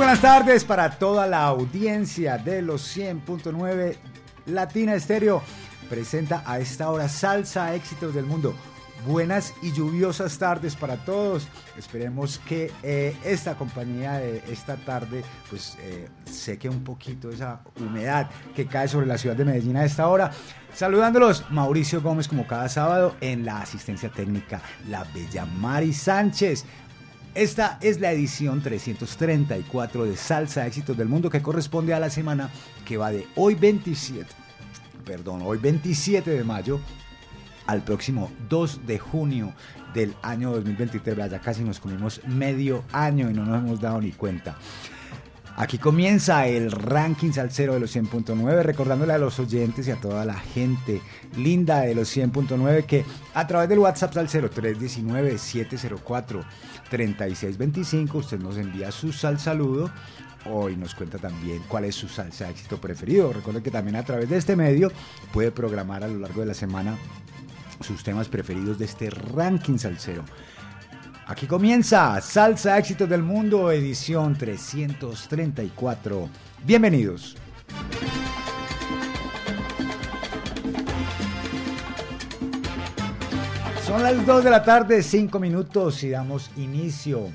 Buenas tardes para toda la audiencia de los 100.9 Latina Estéreo. Presenta a esta hora Salsa Éxitos del Mundo. Buenas y lluviosas tardes para todos. Esperemos que eh, esta compañía de esta tarde pues eh, seque un poquito esa humedad que cae sobre la ciudad de Medellín a esta hora. Saludándolos, Mauricio Gómez como cada sábado en la asistencia técnica, la bella Mari Sánchez. Esta es la edición 334 de Salsa Éxitos del Mundo que corresponde a la semana que va de hoy 27, perdón, hoy 27 de mayo al próximo 2 de junio del año 2023. Ya casi nos comimos medio año y no nos hemos dado ni cuenta. Aquí comienza el ranking salsero de los 100.9, recordándole a los oyentes y a toda la gente linda de los 100.9 que a través del WhatsApp salsero 319-704-3625 usted nos envía su sal saludo Hoy nos cuenta también cuál es su salsa éxito preferido. Recuerde que también a través de este medio puede programar a lo largo de la semana sus temas preferidos de este ranking salsero. Aquí comienza Salsa Éxitos del Mundo, edición 334. Bienvenidos. Son las 2 de la tarde, 5 minutos y damos inicio.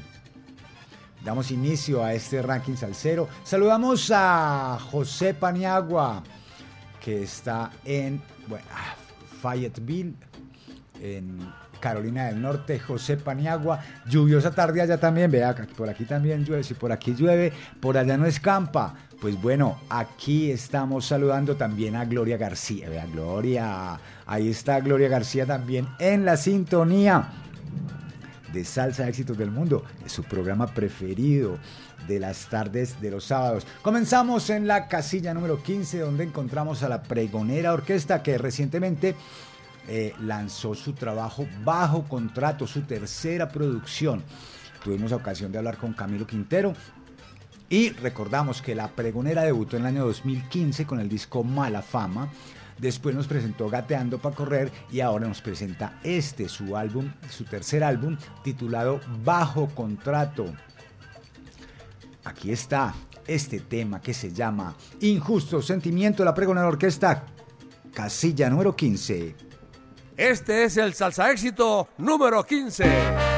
Damos inicio a este ranking salsero. Saludamos a José Paniagua, que está en ah, Fayetteville, en Carolina del Norte, José Paniagua, lluviosa tarde allá también, vea, por aquí también llueve, si por aquí llueve, por allá no escampa. Pues bueno, aquí estamos saludando también a Gloria García, vea, Gloria, ahí está Gloria García también en la sintonía de Salsa Éxitos del Mundo, es su programa preferido de las tardes de los sábados. Comenzamos en la casilla número 15 donde encontramos a la Pregonera Orquesta que recientemente eh, lanzó su trabajo bajo contrato, su tercera producción. Tuvimos ocasión de hablar con Camilo Quintero y recordamos que La Pregonera debutó en el año 2015 con el disco Mala Fama. Después nos presentó Gateando para Correr y ahora nos presenta este, su álbum, su tercer álbum, titulado Bajo Contrato. Aquí está este tema que se llama Injusto Sentimiento de la Pregonera Orquesta, casilla número 15. Este es el salsa éxito número 15.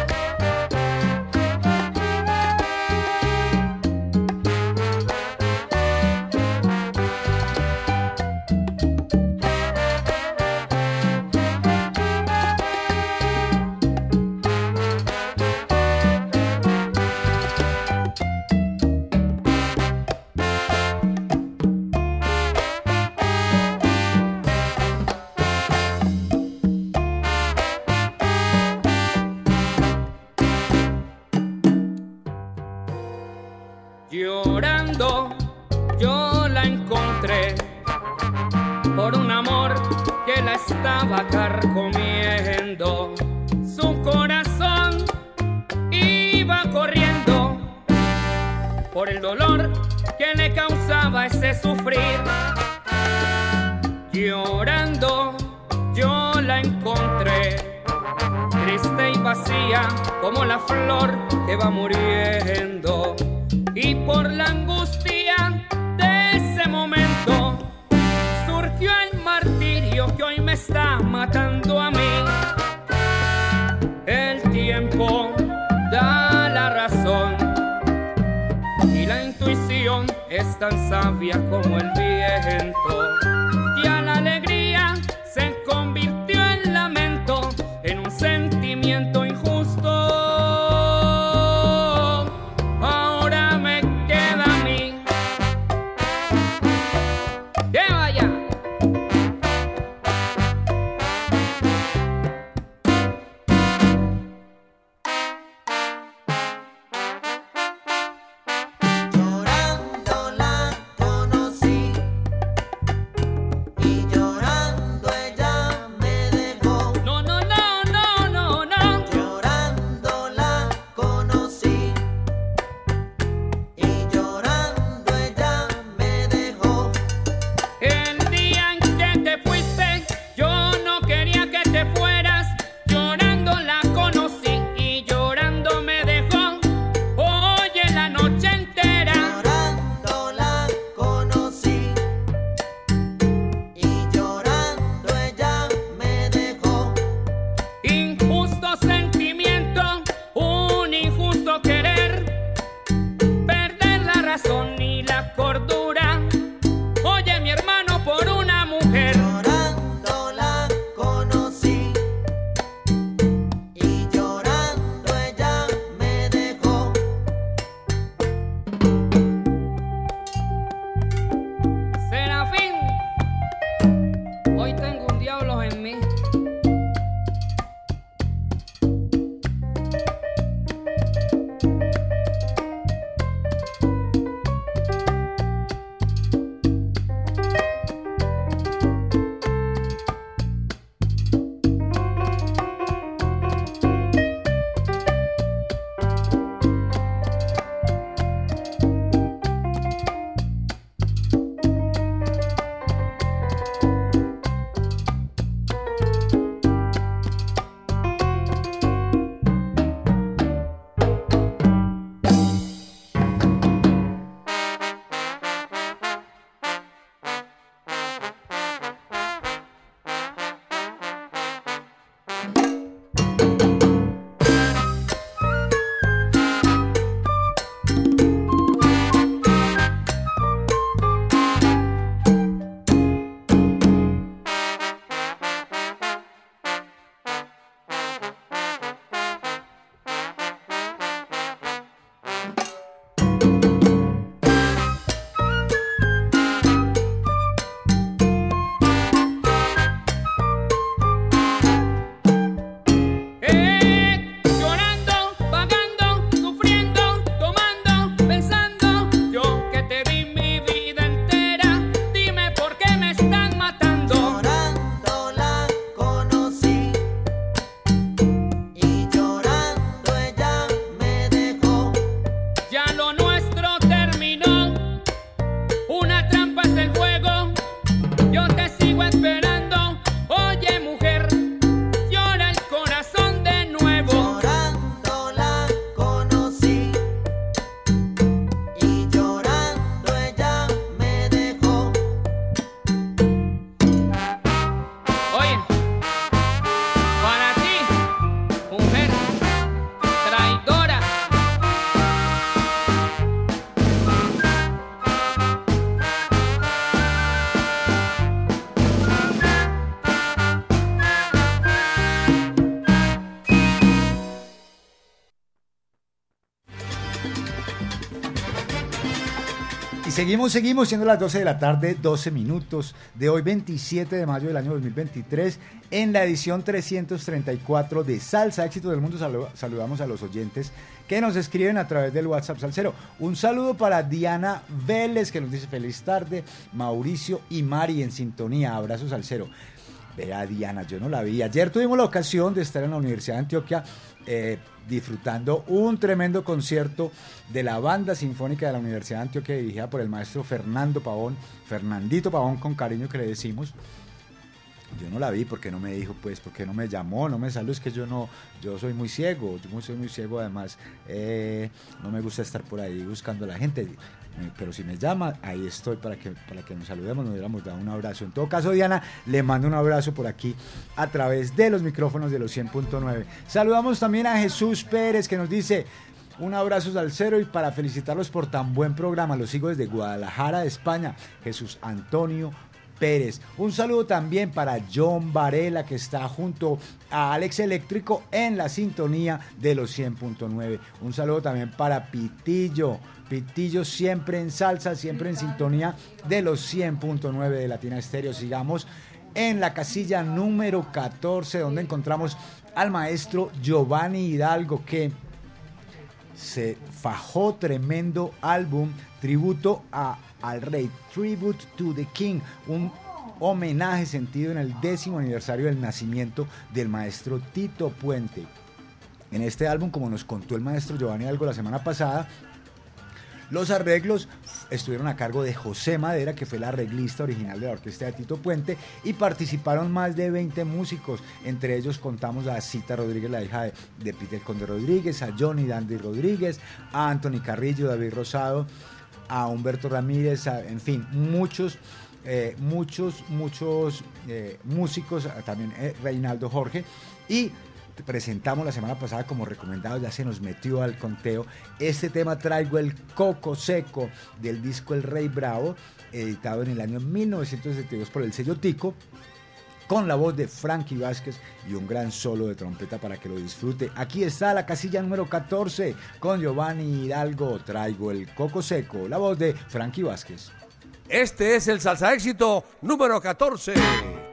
Seguimos, seguimos siendo las 12 de la tarde, 12 minutos de hoy 27 de mayo del año 2023 en la edición 334 de Salsa Éxito del Mundo. saludamos a los oyentes que nos escriben a través del WhatsApp Salcero. Un saludo para Diana Vélez que nos dice feliz tarde, Mauricio y Mari en sintonía. Abrazos Salcero. Vea Diana, yo no la vi. Ayer tuvimos la ocasión de estar en la Universidad de Antioquia eh, disfrutando un tremendo concierto de la banda sinfónica de la Universidad de Antioquia dirigida por el maestro Fernando Pavón, Fernandito Pavón con cariño que le decimos. Yo no la vi porque no me dijo, pues, porque no me llamó, no me saludó, es que yo no, yo soy muy ciego, yo soy muy ciego, además, eh, no me gusta estar por ahí buscando a la gente. Eh, pero si me llama, ahí estoy para que, para que nos saludemos, nos hubiéramos dado un abrazo. En todo caso, Diana, le mando un abrazo por aquí a través de los micrófonos de los 100.9. Saludamos también a Jesús Pérez que nos dice, un abrazo al cero y para felicitarlos por tan buen programa. Los sigo desde Guadalajara, España. Jesús Antonio Pérez. Un saludo también para John Varela que está junto a Alex Eléctrico en la sintonía de los 100.9. Un saludo también para Pitillo. Pitillo siempre en salsa, siempre en sintonía de los 100.9 de Latina Estéreo. Sigamos en la casilla número 14 donde encontramos al maestro Giovanni Hidalgo que se fajó tremendo álbum tributo a, al rey, Tribute to the King, un homenaje sentido en el décimo aniversario del nacimiento del maestro Tito Puente. En este álbum, como nos contó el maestro Giovanni Hidalgo la semana pasada, los arreglos estuvieron a cargo de José Madera, que fue el arreglista original de la orquesta de Tito Puente, y participaron más de 20 músicos. Entre ellos contamos a Cita Rodríguez, la hija de, Peter Conde Rodríguez, a Johnny Dandy Rodríguez, a Anthony Carrillo, David Rosado, a Humberto Ramírez, en fin, muchos. Eh, muchos, muchos eh, músicos, también eh, Reinaldo Jorge, y presentamos la semana pasada como recomendado, ya se nos metió al conteo. Este tema traigo el Coco Seco del disco El Rey Bravo, editado en el año 1972 por el sello Tico con la voz de Frankie Vázquez y un gran solo de trompeta para que lo disfrute. Aquí está la casilla número 14 con Giovanni Hidalgo. Traigo el coco seco, la voz de Frankie Vázquez. Este es el salsa éxito número 14.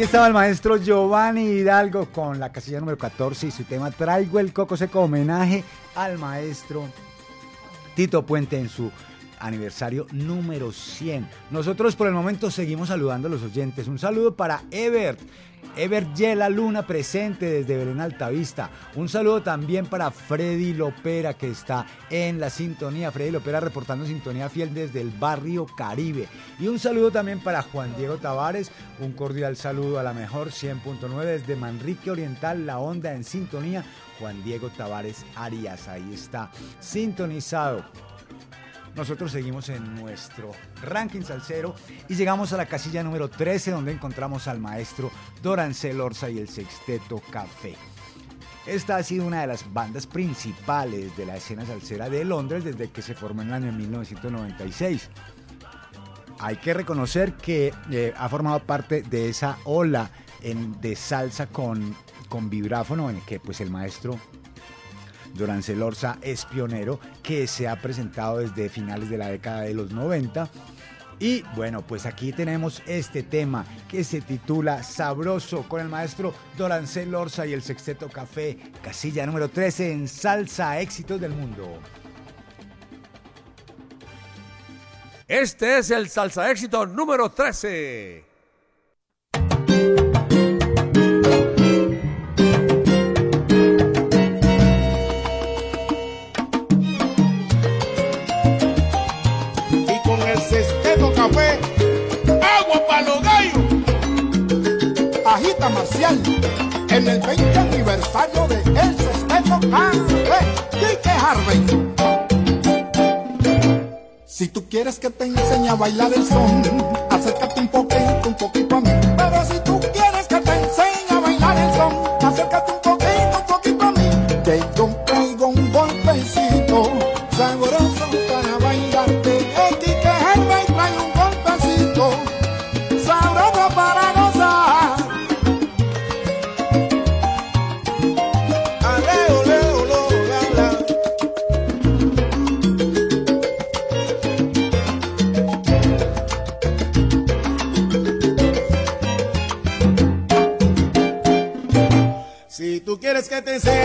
Ahí estaba el maestro Giovanni Hidalgo con la casilla número 14 y su tema Traigo el coco seco, homenaje al maestro Tito Puente en su aniversario número 100. Nosotros por el momento seguimos saludando a los oyentes. Un saludo para Ebert. Ever Yela Luna presente desde Belén Altavista. Un saludo también para Freddy Lopera que está en la sintonía. Freddy Lopera reportando sintonía fiel desde el barrio Caribe. Y un saludo también para Juan Diego Tavares. Un cordial saludo a la mejor 100.9 desde Manrique Oriental, la onda en sintonía. Juan Diego Tavares Arias, ahí está sintonizado nosotros seguimos en nuestro ranking salsero y llegamos a la casilla número 13 donde encontramos al maestro Dorancel Orza y el Sexteto Café. Esta ha sido una de las bandas principales de la escena salsera de Londres desde que se formó en el año 1996. Hay que reconocer que eh, ha formado parte de esa ola de salsa con, con vibráfono en el que pues el maestro Durán Orza es pionero que se ha presentado desde finales de la década de los 90. Y bueno, pues aquí tenemos este tema que se titula Sabroso con el maestro Dorancel Orza y el Sexteto Café, casilla número 13 en Salsa Éxitos del Mundo. Este es el Salsa Éxito número 13. En el 20 aniversario de El Sexteto Café que Harvey. Si tú quieres que te enseñe a bailar el son, acércate un poquito, un poquito a mí. Pero si tú quieres que te enseñe te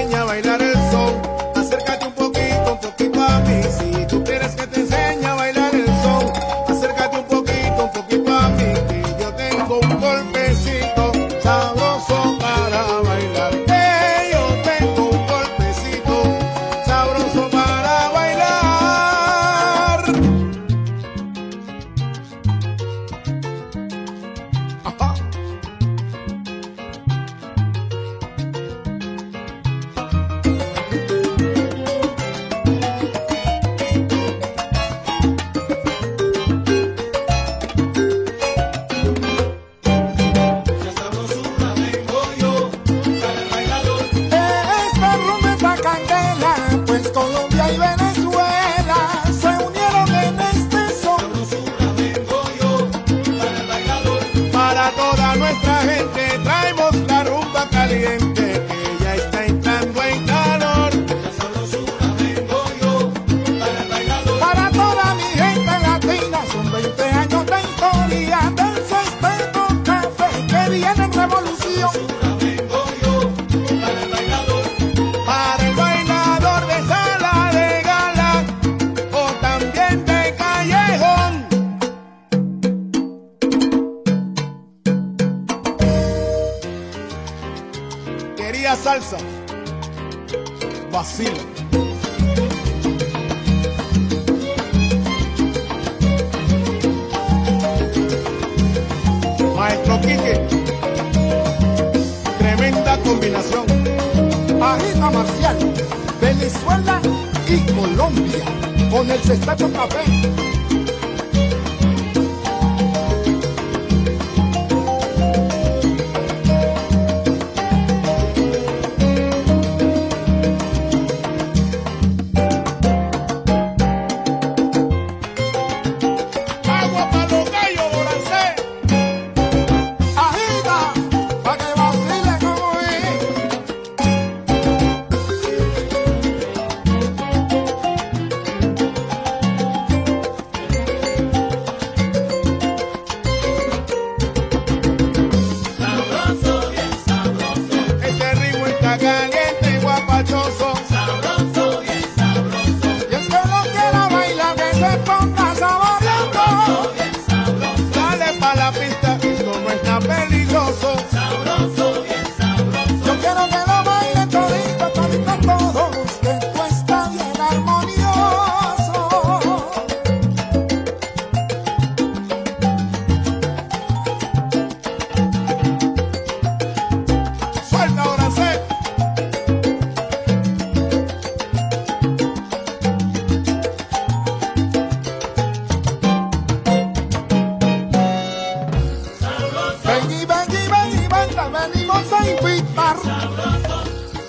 invitar.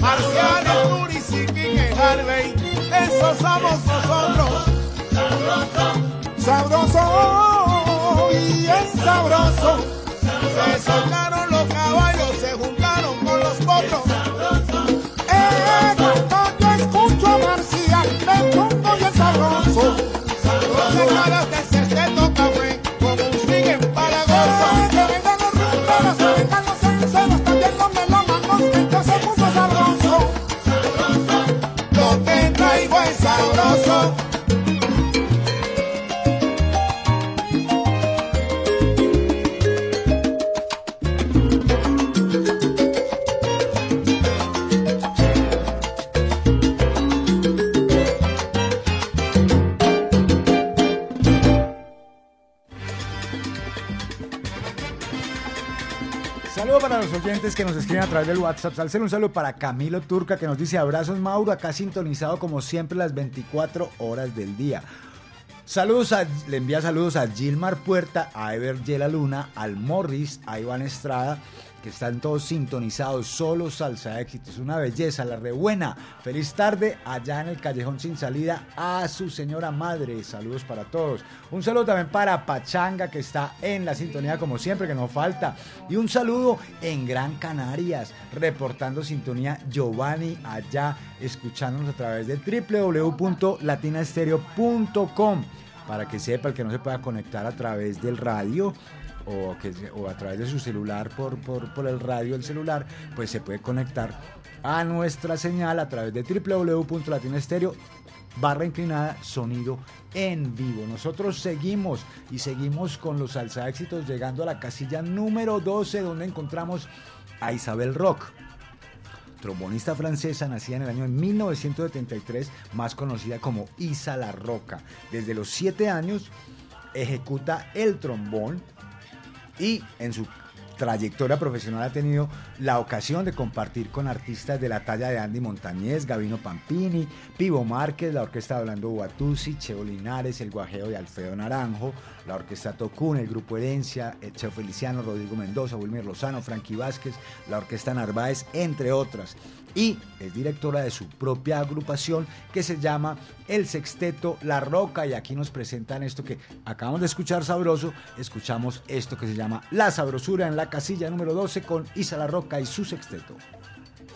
Marcianes, Turis y Harvey, esos somos nosotros. Sabroso, bien sabroso. Se soltaron que nos escriben a través del WhatsApp. Salcel, un saludo para Camilo Turca que nos dice abrazos Mauro, acá sintonizado como siempre las 24 horas del día. Saludos le envía saludos a Gilmar Puerta, a Ever Yela Luna, al Morris, a Iván Estrada, que están todos sintonizados, solo salsa éxitos, una belleza, la rebuena. Feliz tarde allá en el callejón sin salida a su señora madre. Saludos para todos. Un saludo también para Pachanga, que está en la sintonía como siempre, que no falta. Y un saludo en Gran Canarias, reportando sintonía Giovanni allá, escuchándonos a través de www.latinastereo.com para que sepa el que no se pueda conectar a través del radio o, que, o a través de su celular por, por, por el radio del celular, pues se puede conectar a nuestra señal a través de www.latinastereo barra inclinada sonido en vivo. Nosotros seguimos y seguimos con los salsa éxitos llegando a la casilla número 12 donde encontramos a Isabel Rock trombonista francesa, nacida en el año de 1973, más conocida como Isa La Roca. Desde los 7 años ejecuta el trombón y en su trayectoria profesional ha tenido la ocasión de compartir con artistas de la talla de Andy Montañez, Gavino Pampini, Pivo Márquez, la orquesta de Orlando Guatusi, Cheo Linares, el guajeo de Alfredo Naranjo, la orquesta Tocún, el grupo Herencia, el Cheo Feliciano, Rodrigo Mendoza, Wilmer Lozano, Frankie Vázquez, la orquesta Narváez, entre otras. Y es directora de su propia agrupación que se llama El Sexteto La Roca. Y aquí nos presentan esto que acabamos de escuchar sabroso. Escuchamos esto que se llama La Sabrosura en la casilla número 12 con Isa La Roca y su sexteto.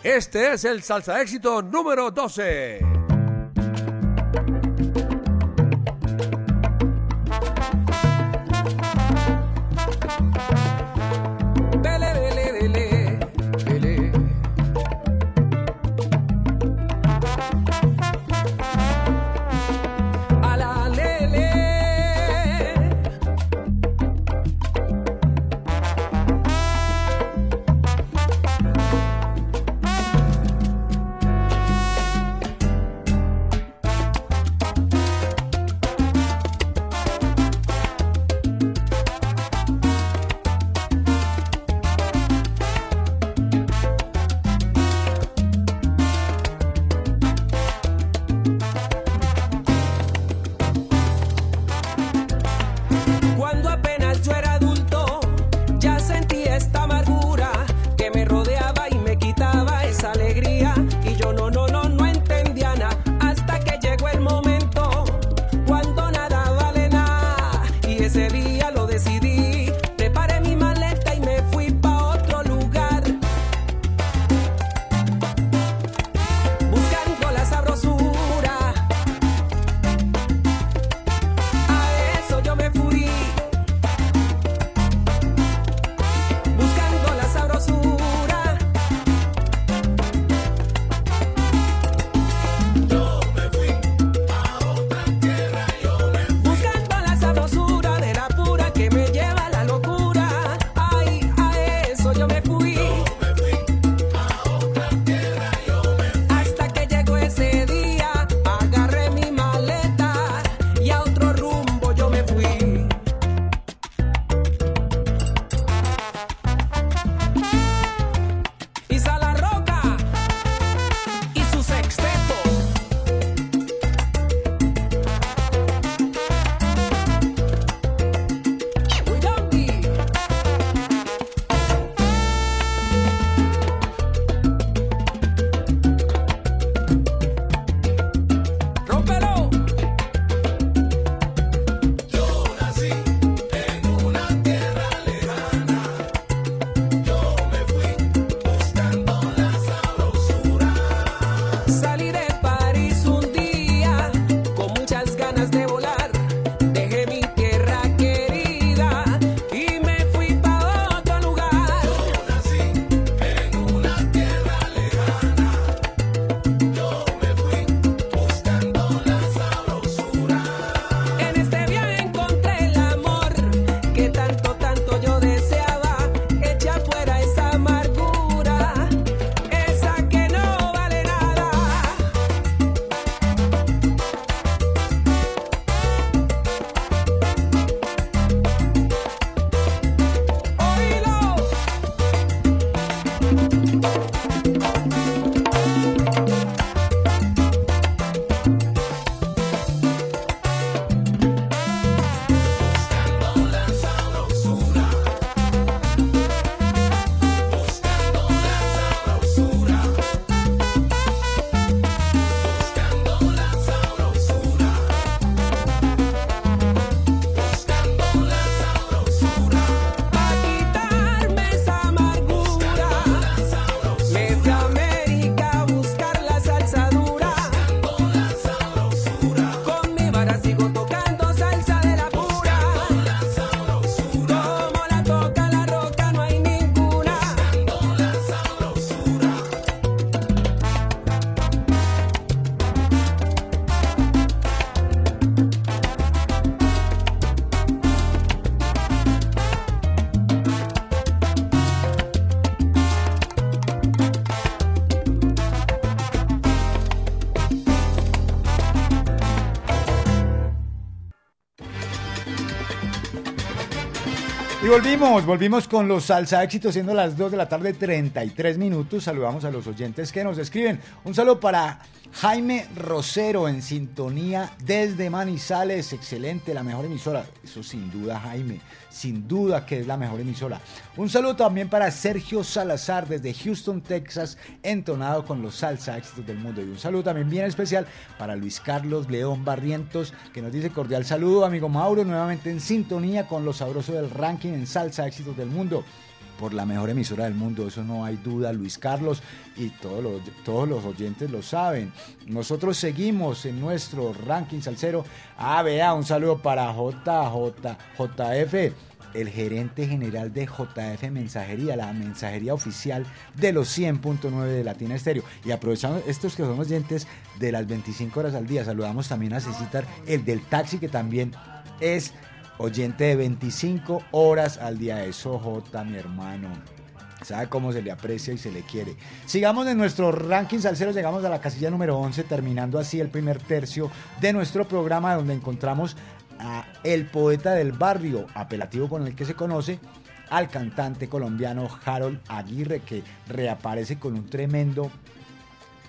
Este es el salsa éxito número 12. Volvimos, volvimos con los salsa éxitos, siendo las 2 de la tarde, 33 minutos. Saludamos a los oyentes que nos escriben. Un saludo para Jaime Rosero en sintonía desde Manizales. Excelente, la mejor emisora. Eso sin duda, Jaime. Sin duda que es la mejor emisora. Un saludo también para Sergio Salazar desde Houston, Texas, entonado con los salsa éxitos del mundo. Y un saludo también bien especial para Luis Carlos León Barrientos, que nos dice cordial saludo, amigo Mauro, nuevamente en sintonía con los sabrosos del ranking en salsa éxitos del mundo por la mejor emisora del mundo, eso no hay duda, Luis Carlos, y todos los, todos los oyentes lo saben. Nosotros seguimos en nuestro ranking salsero. Ah, vea, un saludo para JJ, JF, el gerente general de JF Mensajería, la mensajería oficial de los 100.9 de Latina Estéreo. Y aprovechando estos que son oyentes de las 25 horas al día, saludamos también a Cecitar, el del taxi, que también es oyente de 25 horas al día. Eso, J, mi hermano. Sabe cómo se le aprecia y se le quiere. Sigamos en nuestro ranking salsero, llegamos a la casilla número 11, terminando así el primer tercio de nuestro programa donde encontramos a El Poeta del Barrio, apelativo con el que se conoce al cantante colombiano Harold Aguirre, que reaparece con un tremendo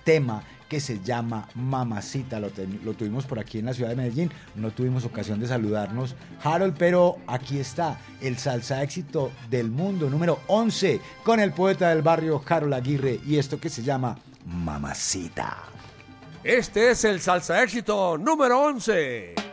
tema que se llama Mamacita. Lo, lo, tuvimos por aquí en la ciudad de Medellín. No tuvimos ocasión de saludarnos, Harold, pero aquí está el salsa éxito del mundo número 11 con el poeta del barrio Harold Aguirre y esto que se llama Mamacita. Este es el salsa éxito número 11.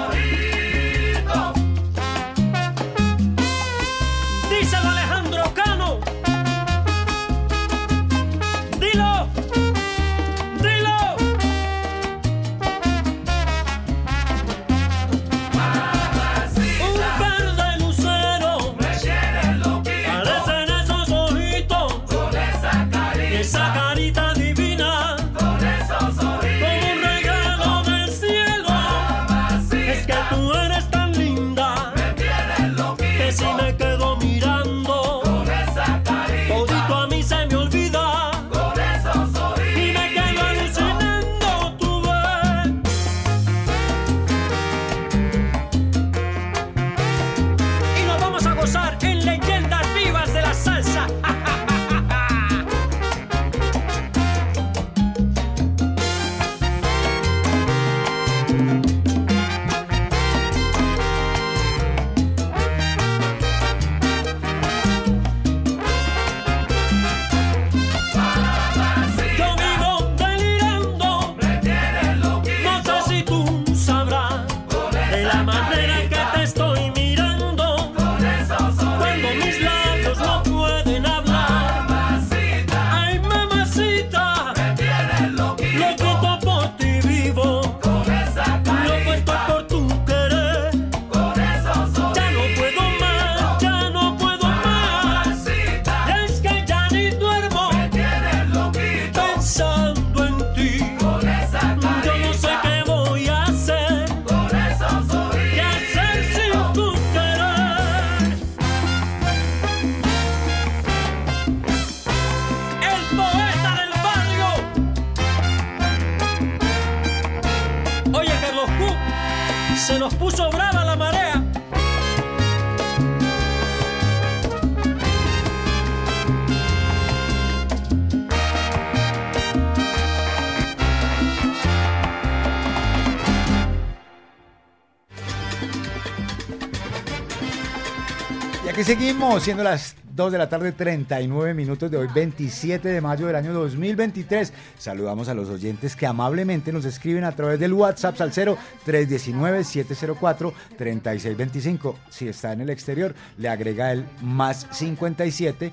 Siendo las 2 de la tarde, 39 minutos de hoy, 27 de mayo del año 2023. Saludamos a los oyentes que amablemente nos escriben a través del WhatsApp al 0 319-704-3625. Si está en el exterior, le agrega el más 57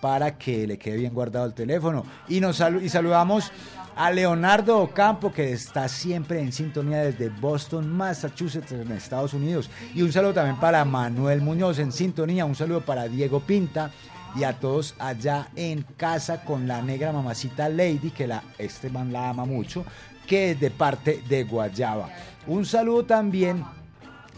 para que le quede bien guardado el teléfono. Y, nos y saludamos a Leonardo Ocampo, que está siempre en sintonía desde Boston, Massachusetts, en Estados Unidos. Y un saludo también para Manuel Muñoz en sintonía. Un saludo para Diego Pinta y a todos allá en casa con la negra mamacita Lady, que la Esteban la ama mucho, que es de parte de Guayaba. Un saludo también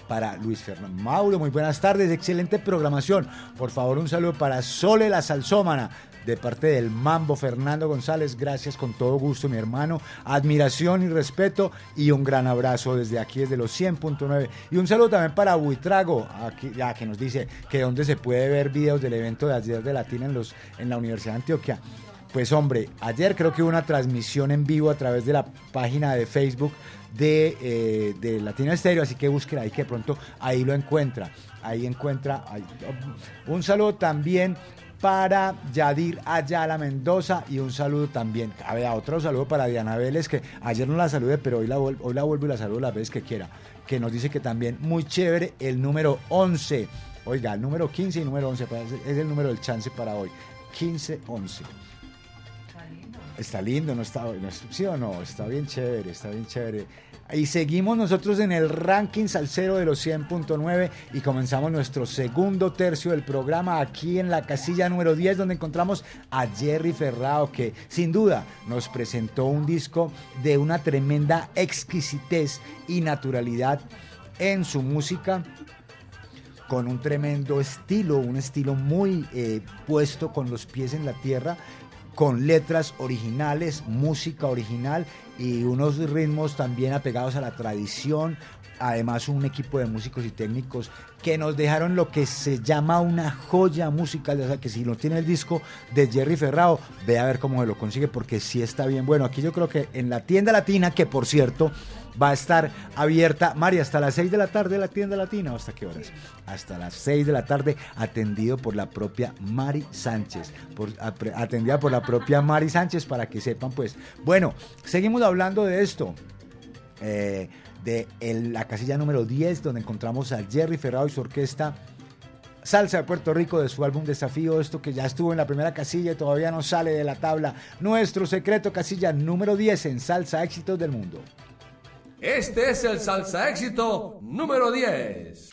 para Luis Fernando Mauro. Muy buenas tardes, excelente programación. Por favor, un saludo para Sole la Salsómana. De parte del Mambo Fernando González, gracias con todo gusto, mi hermano. Admiración y respeto y un gran abrazo desde aquí, desde los 100.9. Y un saludo también para Buitrago, aquí, ya que nos dice que donde se puede ver videos del evento de ayer de Latina en, los, en la Universidad de Antioquia. Pues hombre, ayer creo que hubo una transmisión en vivo a través de la página de Facebook de, eh, de Latina Estéreo, así que búsquela ahí que pronto ahí lo encuentra. Ahí encuentra. Un saludo también para Yadir Ayala Mendoza y un saludo también, a ver, otro saludo para Diana Vélez, que ayer no la saludé, pero hoy la, hoy la vuelvo y la saludo las veces que quiera, que nos dice que también muy chévere el número 11. Oiga, el número 15 y número 11 pues, es el número del chance para hoy. 15-11. Está lindo, ¿no está? no ¿Sí o no? Está bien chévere, está bien chévere. Y seguimos nosotros en el ranking salsero de los 100.9 y comenzamos nuestro segundo tercio del programa aquí en la casilla número 10 donde encontramos a Jerry Ferrao que sin duda nos presentó un disco de una tremenda exquisitez y naturalidad en su música con un tremendo estilo, un estilo muy eh, puesto con los pies en la tierra, con letras originales, música original y unos ritmos también apegados a la tradición. Además, un equipo de músicos y técnicos que nos dejaron lo que se llama una joya musical. O sea, que si no tiene el disco de Jerry Ferrao, ve a ver cómo se lo consigue, porque sí está bien bueno. Aquí yo creo que en la tienda latina, que por cierto va a estar abierta, María, hasta las 6 de la tarde la tienda latina, ¿o hasta qué horas? Hasta las 6 de la tarde, atendido por la propia Mari Sánchez, por, atendida por la propia Mari Sánchez, para que sepan, pues. Bueno, seguimos hablando de esto. eh, de la casilla número 10, donde encontramos a Jerry Ferrao y su orquesta Salsa de Puerto Rico de su álbum Desafío, esto que ya estuvo en la primera casilla y todavía no sale de la tabla. Nuestro secreto casilla número 10 en Salsa Éxitos del Mundo. Este es el salsa éxito número 10.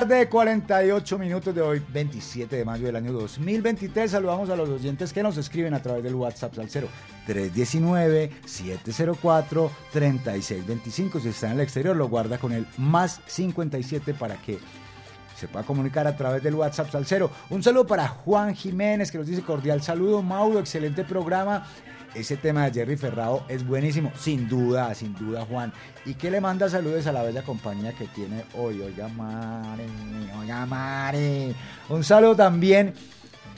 Tarde, 48 minutos de hoy, 27 de mayo del año 2023. Saludamos a los oyentes que nos escriben a través del WhatsApp al 0 319-704-3625. Si está en el exterior, lo guarda con el más 57 para que se pueda comunicar a través del WhatsApp al 0. Un saludo para Juan Jiménez que nos dice cordial saludo. Mauro, excelente programa. Ese tema de Jerry Ferrao es buenísimo, sin duda, sin duda, Juan. Y que le manda saludos a la bella compañía que tiene hoy. Oiga, Mare, oiga, Mare. Un saludo también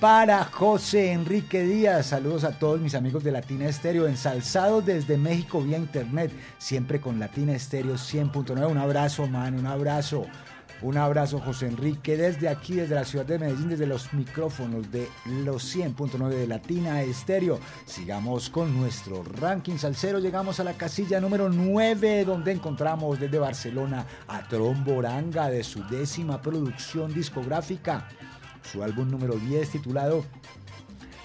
para José Enrique Díaz. Saludos a todos mis amigos de Latina Estéreo, ensalzados desde México vía internet, siempre con Latina Estéreo 100.9. Un abrazo, man, un abrazo. Un abrazo, José Enrique, desde aquí, desde la ciudad de Medellín, desde los micrófonos de los 100.9 de Latina Estéreo. Sigamos con nuestro ranking salsero. Llegamos a la casilla número 9, donde encontramos desde Barcelona a Tromboranga de su décima producción discográfica. Su álbum número 10 titulado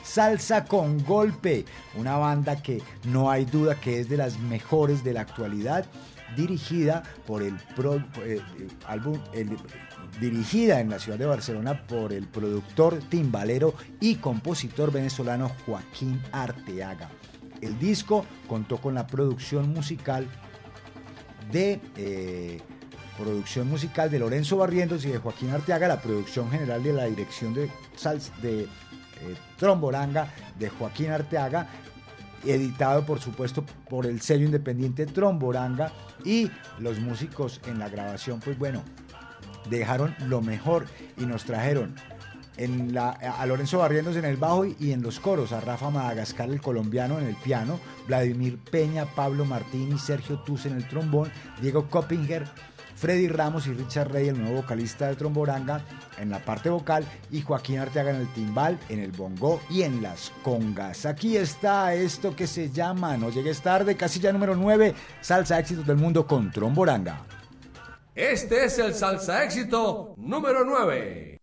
Salsa con Golpe, una banda que no hay duda que es de las mejores de la actualidad dirigida por el, eh, álbum, dirigida en la ciudad de Barcelona por el productor, timbalero y compositor venezolano Joaquín Arteaga. El disco contó con la producción musical de eh, producción musical de Lorenzo Barrientos y de Joaquín Arteaga, la producción general de la dirección de, de eh, Tromboranga de Joaquín Arteaga editado por supuesto por el sello independiente Tromboranga y los músicos en la grabación pues bueno dejaron lo mejor y nos trajeron a Lorenzo Barrientos en el bajo y en los coros, a Rafa Madagascar el colombiano en el piano, Vladimir Peña, Pablo Martín y Sergio Tuz en el trombón, Diego Coppinger Freddy Ramos y Richard Rey, el nuevo vocalista de Tromboranga, en la parte vocal y Joaquín Arteaga en el timbal, en el bongo y en las congas. Aquí está esto que se llama No llegues tarde, casilla número 9, Salsa Éxitos del Mundo con Tromboranga. Este es el Salsa Éxito número 9.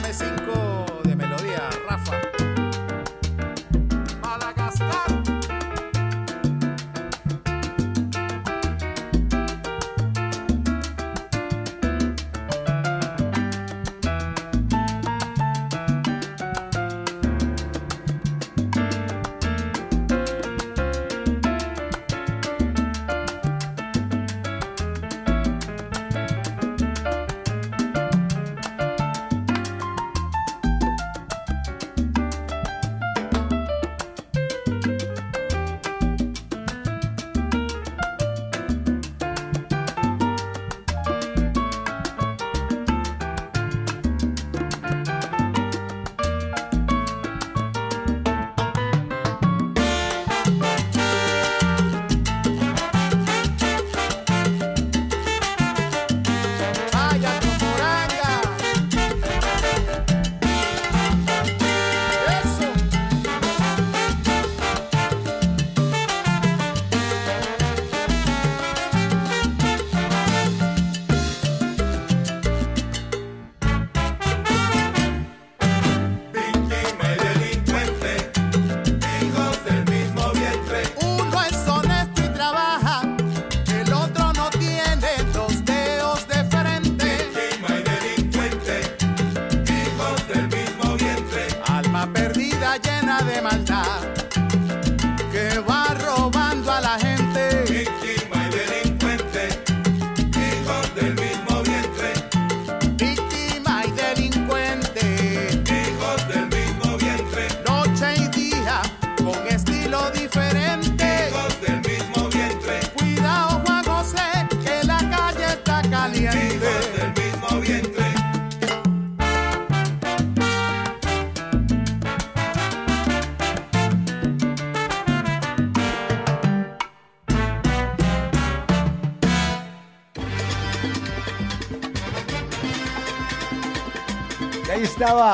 Dame cinco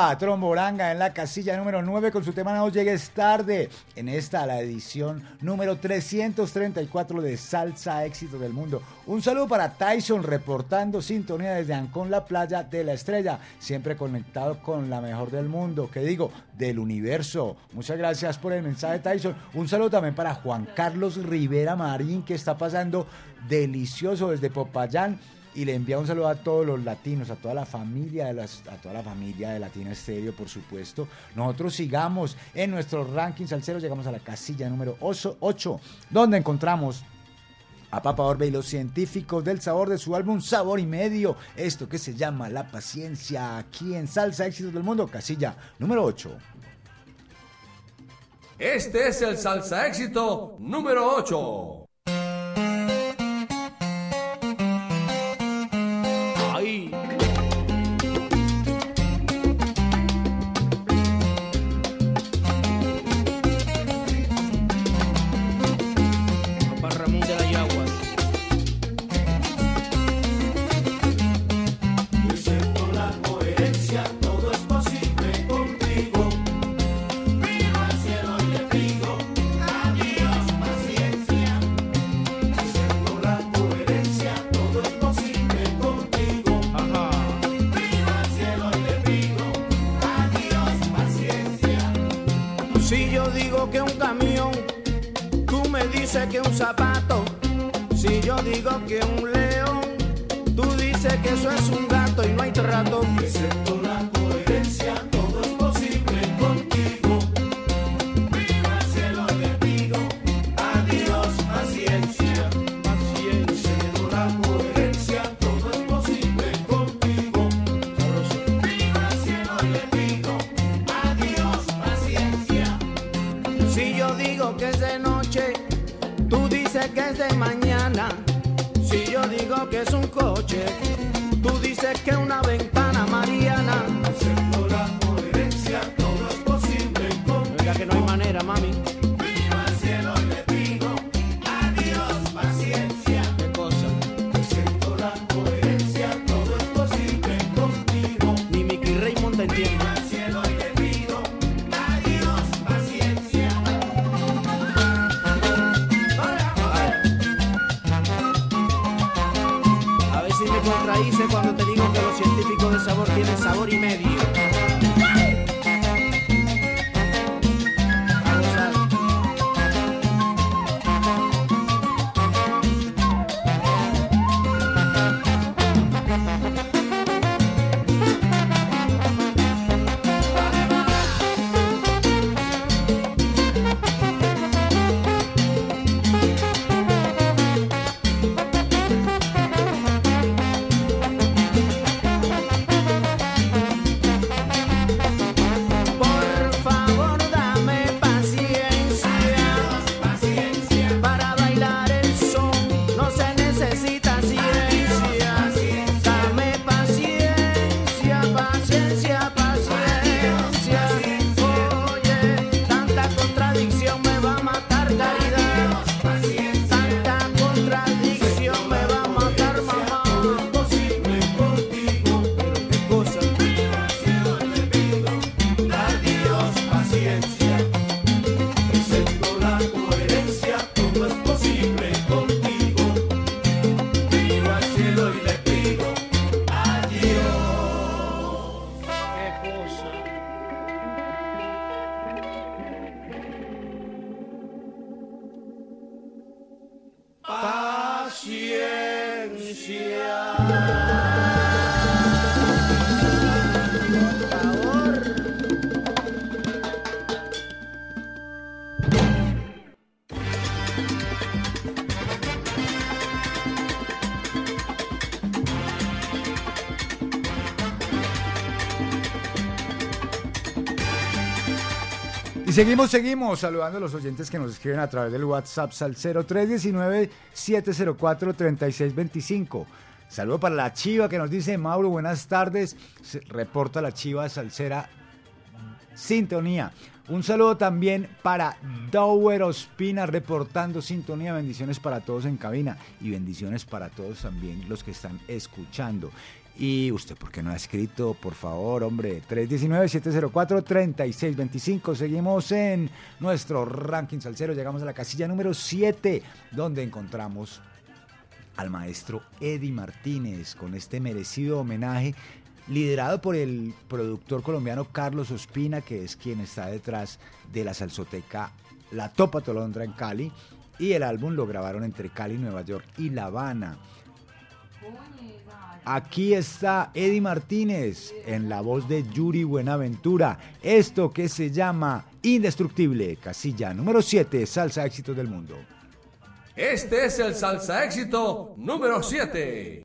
estaba Tromboranga en la casilla número 9 con su tema No llegues tarde. En esta, la edición número 334 de Salsa Éxito del Mundo. Un saludo para Tyson reportando sintonía desde Ancón, la playa de la estrella. Siempre conectado con la mejor del mundo, que digo, del universo. Muchas gracias por el mensaje, Tyson. Un saludo también para Juan Carlos Rivera Marín, que está pasando delicioso desde Popayán y le envía un saludo a todos los latinos, a toda la familia de las, a toda la familia de Latina Estéreo, por supuesto. Nosotros sigamos en nuestro ranking salsero, llegamos a la casilla número 8, donde encontramos a Papa Orbe y los científicos del sabor de su álbum Sabor y Medio, esto que se llama La Paciencia, aquí en Salsa Éxitos del Mundo, casilla número 8. Este es el salsa éxito número 8. Que un león, tú dices que eso es un gato y no hay trato. Seguimos, seguimos saludando a los oyentes que nos escriben a través del WhatsApp al 0319-704-3625. Saludo para la Chiva que nos dice, Mauro, buenas tardes. Reporta la Chiva Salsera Sintonía. Un saludo también para Dower Ospina reportando sintonía. Bendiciones para todos en cabina y bendiciones para todos también los que están escuchando. Y usted, ¿por qué no ha escrito? Por favor, hombre, 319-704-3625. Seguimos en nuestro ranking salsero. Llegamos a la casilla número 7, donde encontramos al maestro Eddie Martínez con este merecido homenaje liderado por el productor colombiano Carlos Ospina, que es quien está detrás de la salsoteca La Topa Tolondra en Cali. Y el álbum lo grabaron entre Cali, Nueva York y La Habana. Aquí está Eddie Martínez en la voz de Yuri Buenaventura. Esto que se llama Indestructible, casilla número 7, salsa éxitos del mundo. Este es el salsa éxito número 7.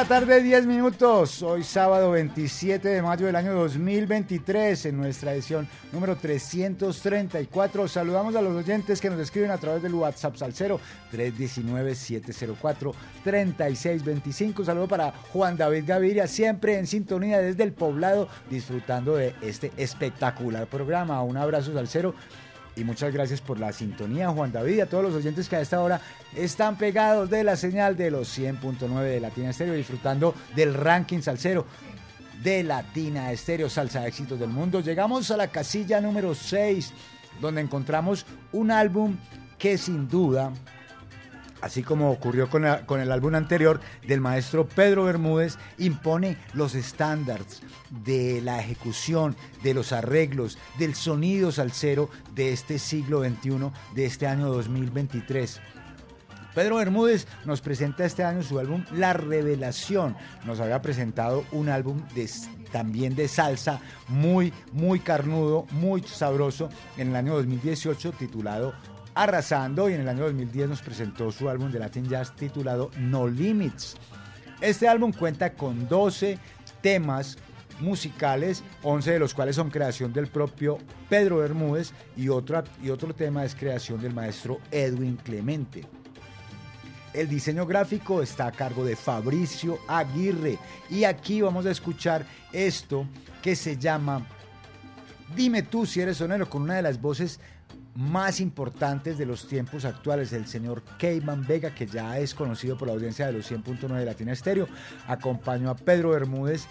La tarde, 10 minutos. Hoy sábado 27 de mayo del año 2023, en nuestra edición número 334. Saludamos a los oyentes que nos escriben a través del WhatsApp Salcero 319-704-3625. Saludo para Juan David Gaviria, siempre en sintonía desde el poblado, disfrutando de este espectacular programa. Un abrazo Salcero. Y muchas gracias por la sintonía, Juan David, y a todos los oyentes que a esta hora están pegados de la señal de los 100.9 de Latina Estéreo, disfrutando del ranking salsero de Latina Estéreo, Salsa Éxitos del Mundo. Llegamos a la casilla número 6, donde encontramos un álbum que sin duda así como ocurrió con, el álbum anterior del maestro Pedro Bermúdez, impone los estándares de la ejecución, de los arreglos, del sonido salsero de este siglo XXI, de este año 2023. Pedro Bermúdez nos presenta este año su álbum La Revelación. Nos había presentado un álbum también de salsa muy, muy carnudo, muy sabroso en el año 2018 titulado Arrasando y en el año 2010 nos presentó su álbum de Latin Jazz titulado No Limits. Este álbum cuenta con 12 temas musicales, 11 de los cuales son creación del propio Pedro Bermúdez y, y otro tema es creación del maestro Edwin Clemente. El diseño gráfico está a cargo de Fabricio Aguirre y aquí vamos a escuchar esto que se llama Dime tú si eres sonero con una de las voces más importantes de los tiempos actuales, el señor Keyman Vega, que ya es conocido por la audiencia de los 100.9 de Latina Estéreo, acompañó a Pedro Bermúdez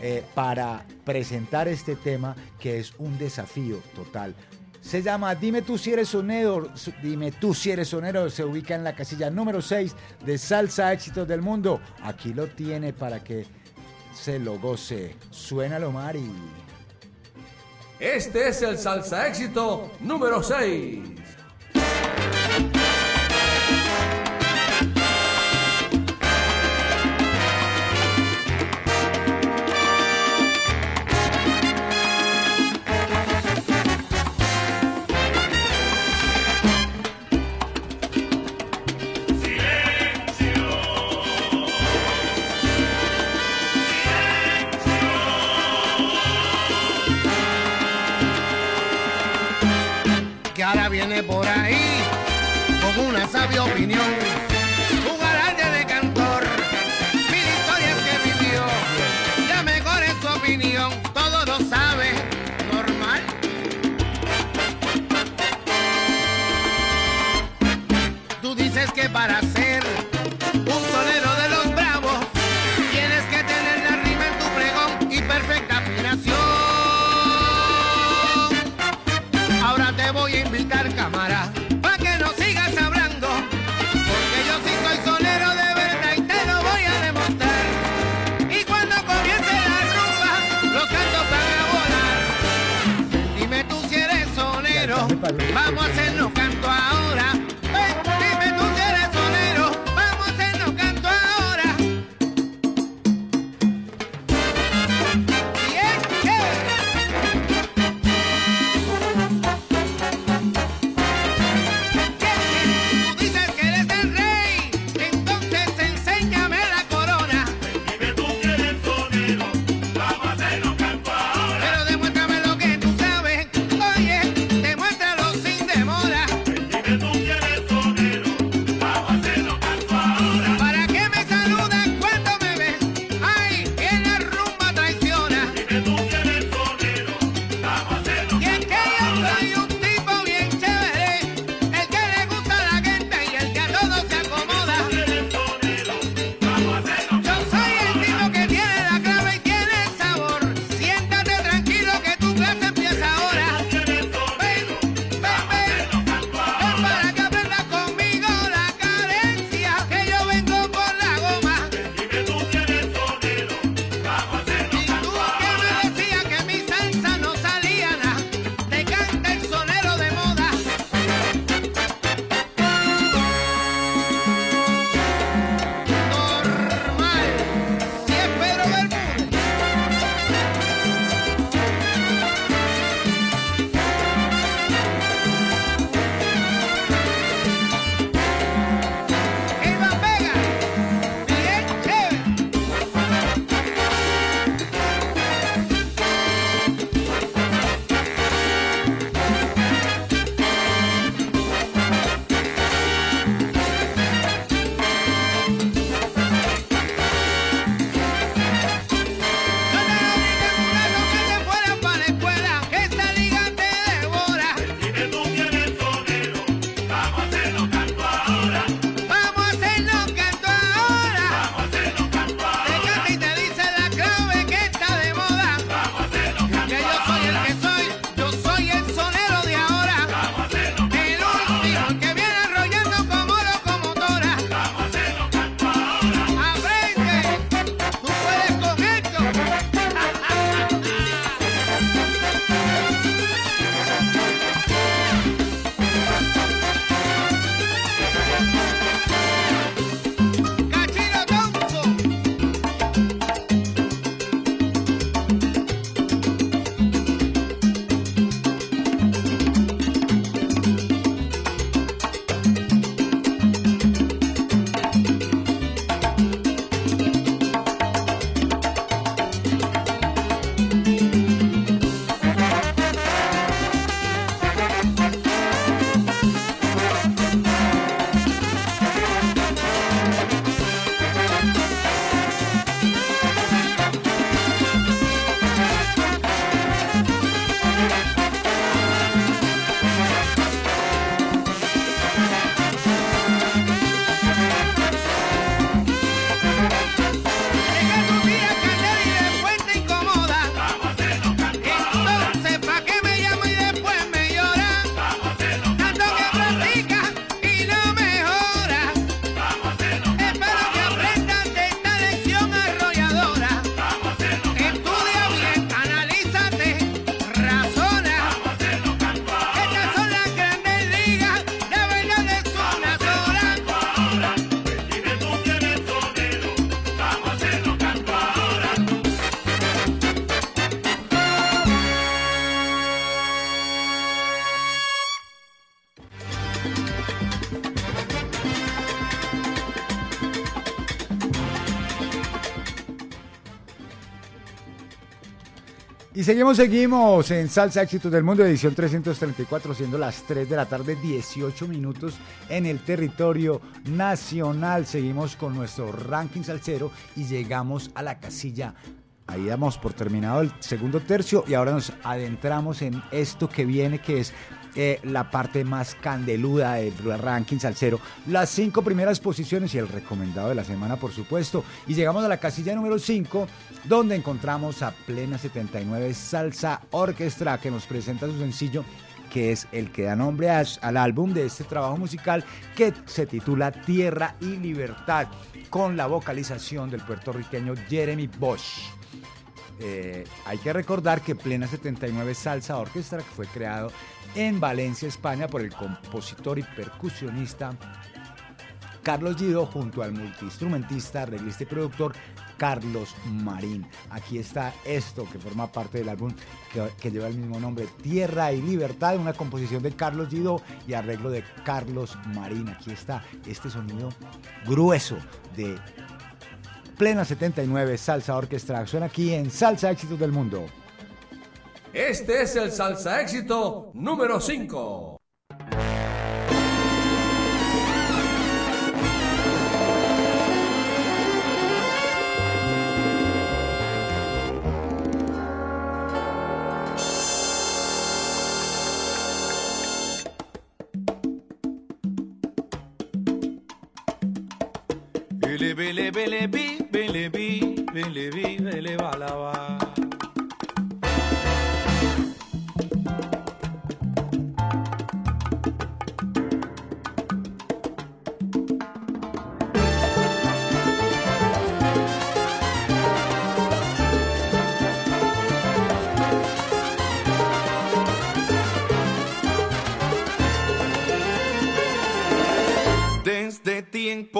eh, para presentar este tema que es un desafío total. Se llama Dime tú si eres sonero, dime tú si eres sonero, se ubica en la casilla número 6 de Salsa Éxitos del Mundo. Aquí lo tiene para que se lo goce. Suénalo, Mari. Este es el salsa éxito número 6. Opinión. Y seguimos, seguimos en Salsa Éxitos del Mundo, edición 334, siendo las 3 de la tarde, 18 minutos en el territorio nacional. Seguimos con nuestro ranking salsero y llegamos a la casilla. Ahí damos por terminado el segundo tercio y ahora nos adentramos en esto que viene, que es eh, la parte más candeluda del ranking salsero. Las cinco primeras posiciones y el recomendado de la semana, por supuesto. Y llegamos a la casilla número 5, donde encontramos a Plena 79 Salsa Orquestra, que nos presenta su sencillo que es el que da nombre a- al álbum de este trabajo musical que se titula Tierra y Libertad, con la vocalización del puertorriqueño Jeremy Bosch. Eh, hay que recordar que Plena 79 Salsa Orquestra, que fue creado en Valencia, España, por el compositor y percusionista Carlos Gido, junto al multiinstrumentista, arreglista y productor Carlos Marín. Aquí está esto que forma parte del álbum que, que lleva el mismo nombre, Tierra y Libertad, una composición de Carlos Gido y arreglo de Carlos Marín. Aquí está este sonido grueso de Plena 79 Salsa Orquestra. Suena aquí en Salsa Éxitos del Mundo. Este es el salsa éxito número 5. Bele bele bele bi bele bi bele bi bele balaba.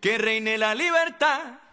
que reine la libertad.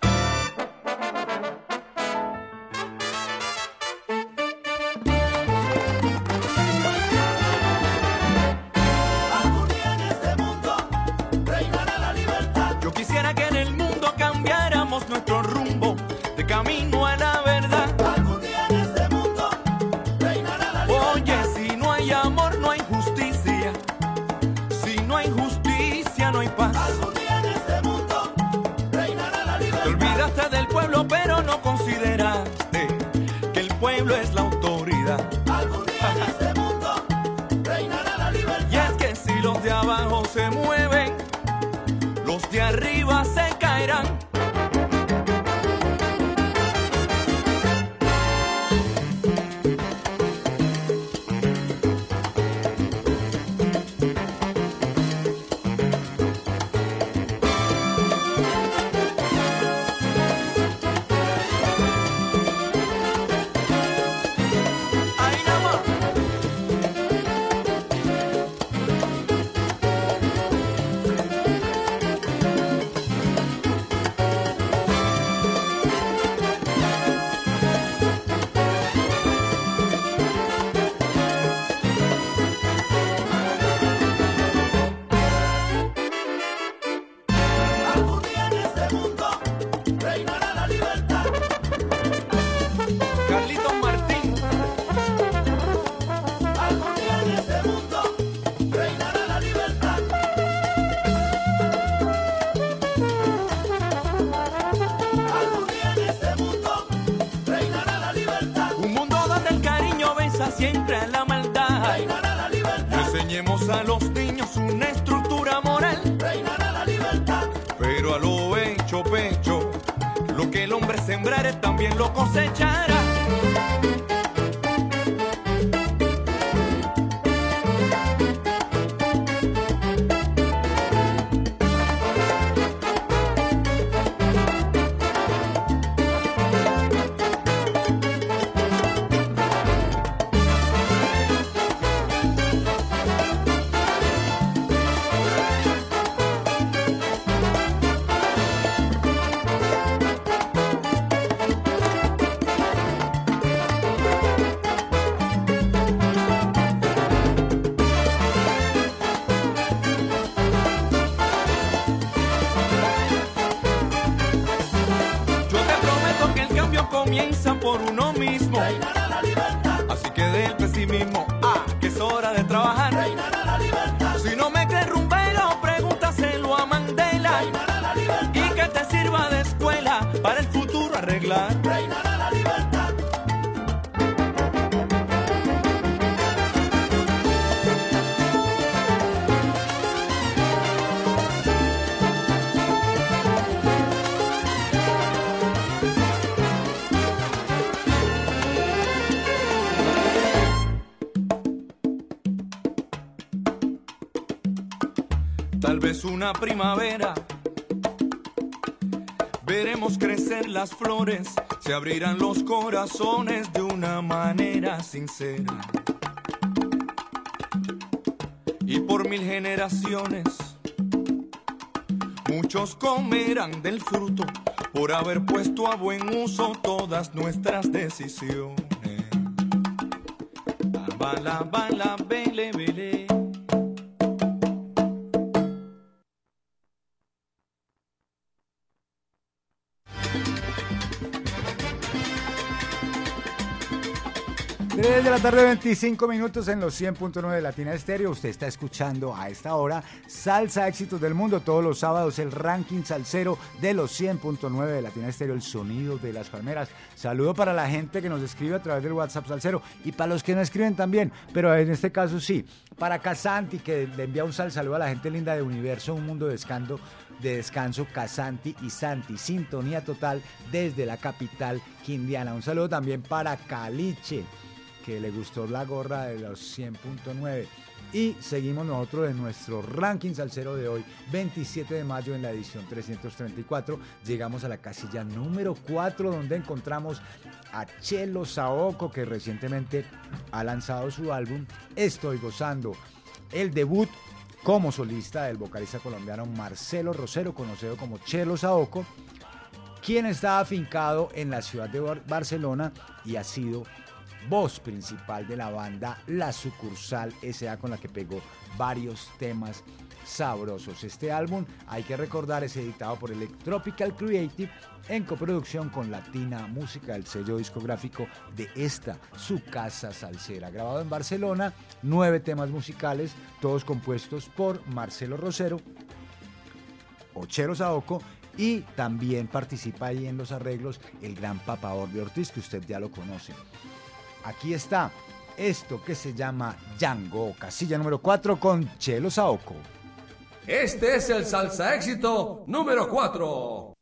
Tal vez una primavera. Veremos crecer las flores, se abrirán los corazones de una manera sincera. Y por mil generaciones, muchos comerán del fruto por haber puesto a buen uso todas nuestras decisiones. Bala, bala, bele, bele. Tarde, 25 minutos en los 100.9 de Latina Estéreo. Usted está escuchando a esta hora Salsa Éxitos del Mundo. Todos los sábados el ranking salsero de los 100.9 de Latina Estéreo, el sonido de las palmeras. Saludo para la gente que nos escribe a través del WhatsApp salsero y para los que no escriben también, pero en este caso sí. Para Casanti, que le envía un sal saludo a la gente linda de Universo, un mundo de descanso, de descanso, Casanti y Santi. Sintonía total desde la capital quindiana. Un saludo también para Caliche que le gustó la gorra de los 100.9. Y seguimos nosotros en nuestro ranking salsero de hoy, 27 de mayo en la edición 334. Llegamos a la casilla número 4 donde encontramos a Chelo Saoco que recientemente ha lanzado su álbum Estoy gozando. El debut como solista del vocalista colombiano Marcelo Rosero, conocido como Chelo Saoco, quien está afincado en la ciudad de Bar- Barcelona y ha sido voz principal de la banda La Sucursal SA con la que pegó varios temas sabrosos. Este álbum, hay que recordar, es editado por Electropical Creative en coproducción con Latina Música, el sello discográfico de esta, su casa salsera. Grabado en Barcelona, nueve temas musicales, todos compuestos por Marcelo Rosero, Ochero Saoco y también participa ahí en los arreglos el gran papador de Ortiz, que usted ya lo conoce. Aquí está esto que se llama Django, casilla número 4 con Chelo Saoco. Este es el salsa éxito número 4.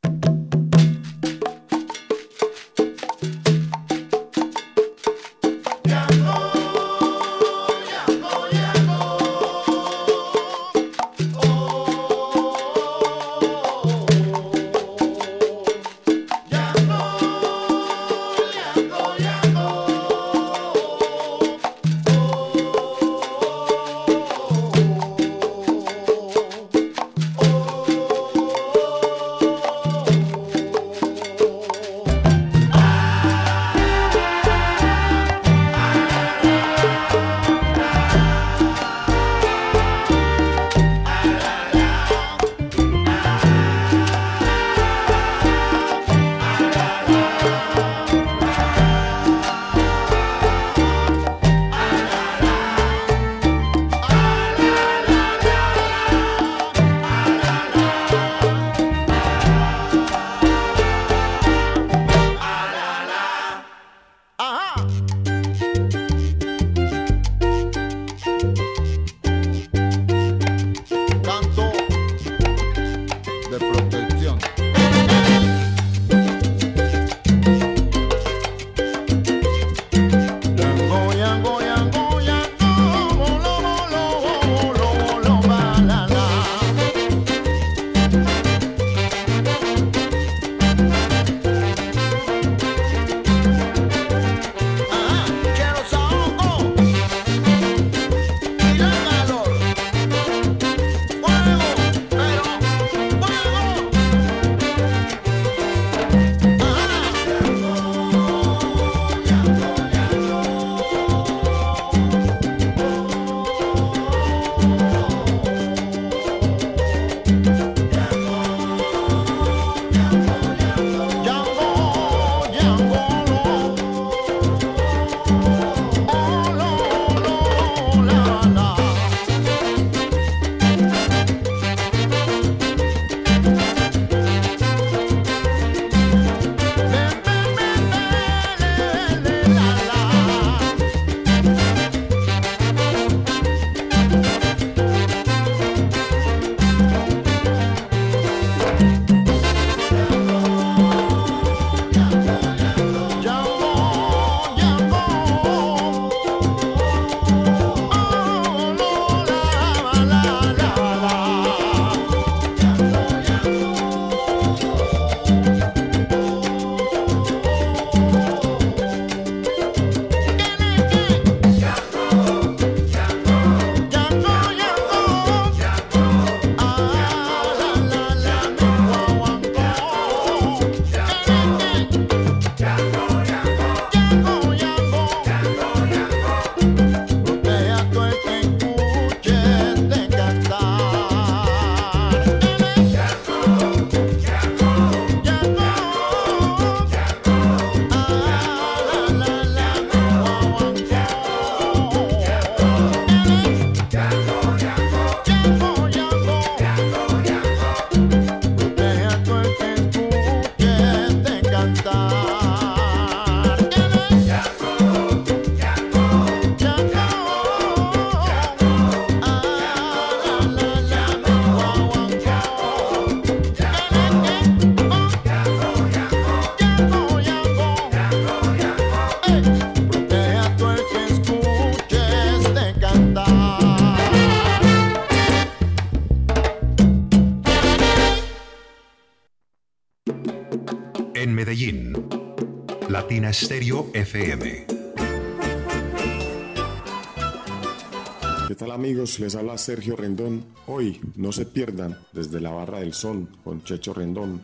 Stereo FM. ¿Qué tal amigos? Les habla Sergio Rendón. Hoy no se pierdan desde la Barra del Sol con Checho Rendón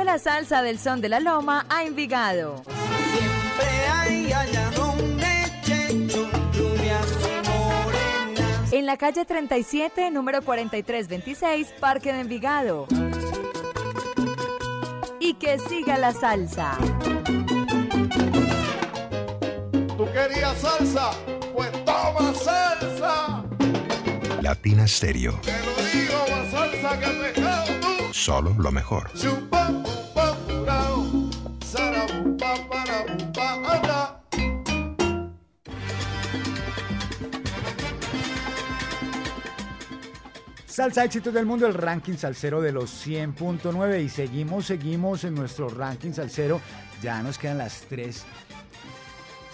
Vuelve la salsa del son de la loma a Envigado. Siempre hay allá. En la calle 37, número 4326, Parque de Envigado. Y que siga la salsa. ¿Tú querías salsa? Pues toma salsa. Latina Stereo. Te lo digo, más salsa que pescado Solo lo mejor. Salsa éxitos del mundo, el ranking salsero de los 100.9 y seguimos, seguimos en nuestro ranking salsero. Ya nos quedan las tres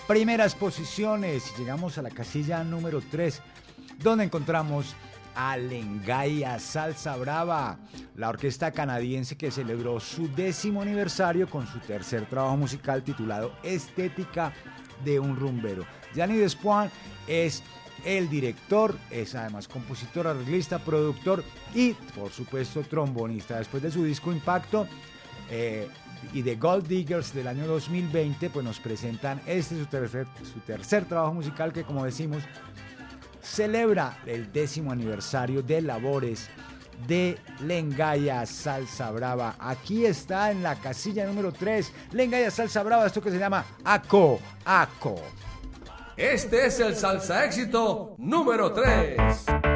primeras posiciones. Llegamos a la casilla número 3, donde encontramos a Lengaya Salsa Brava, la orquesta canadiense que celebró su décimo aniversario con su tercer trabajo musical titulado Estética de un rumbero. Gianni Despoin es el director, es además compositor, arreglista, productor y por supuesto trombonista. Después de su disco Impacto eh, y de Gold Diggers del año 2020, pues nos presentan este su tercer, su tercer trabajo musical que como decimos celebra el décimo aniversario de labores de Lengaya Salsa Brava. Aquí está en la casilla número 3, Lengaya Salsa Brava, esto que se llama ACO, ACO. Este es el salsa éxito número 3.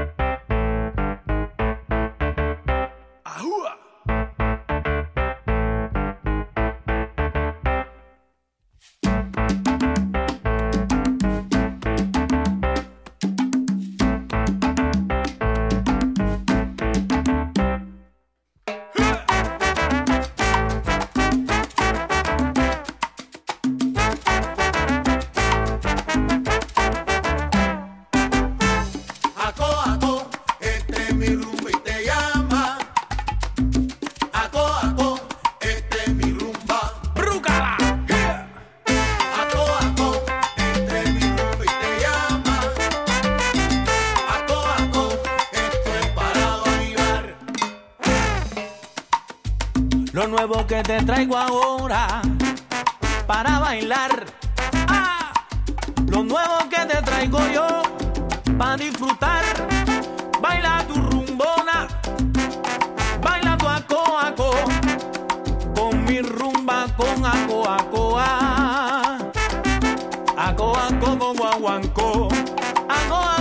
Con guaguancó,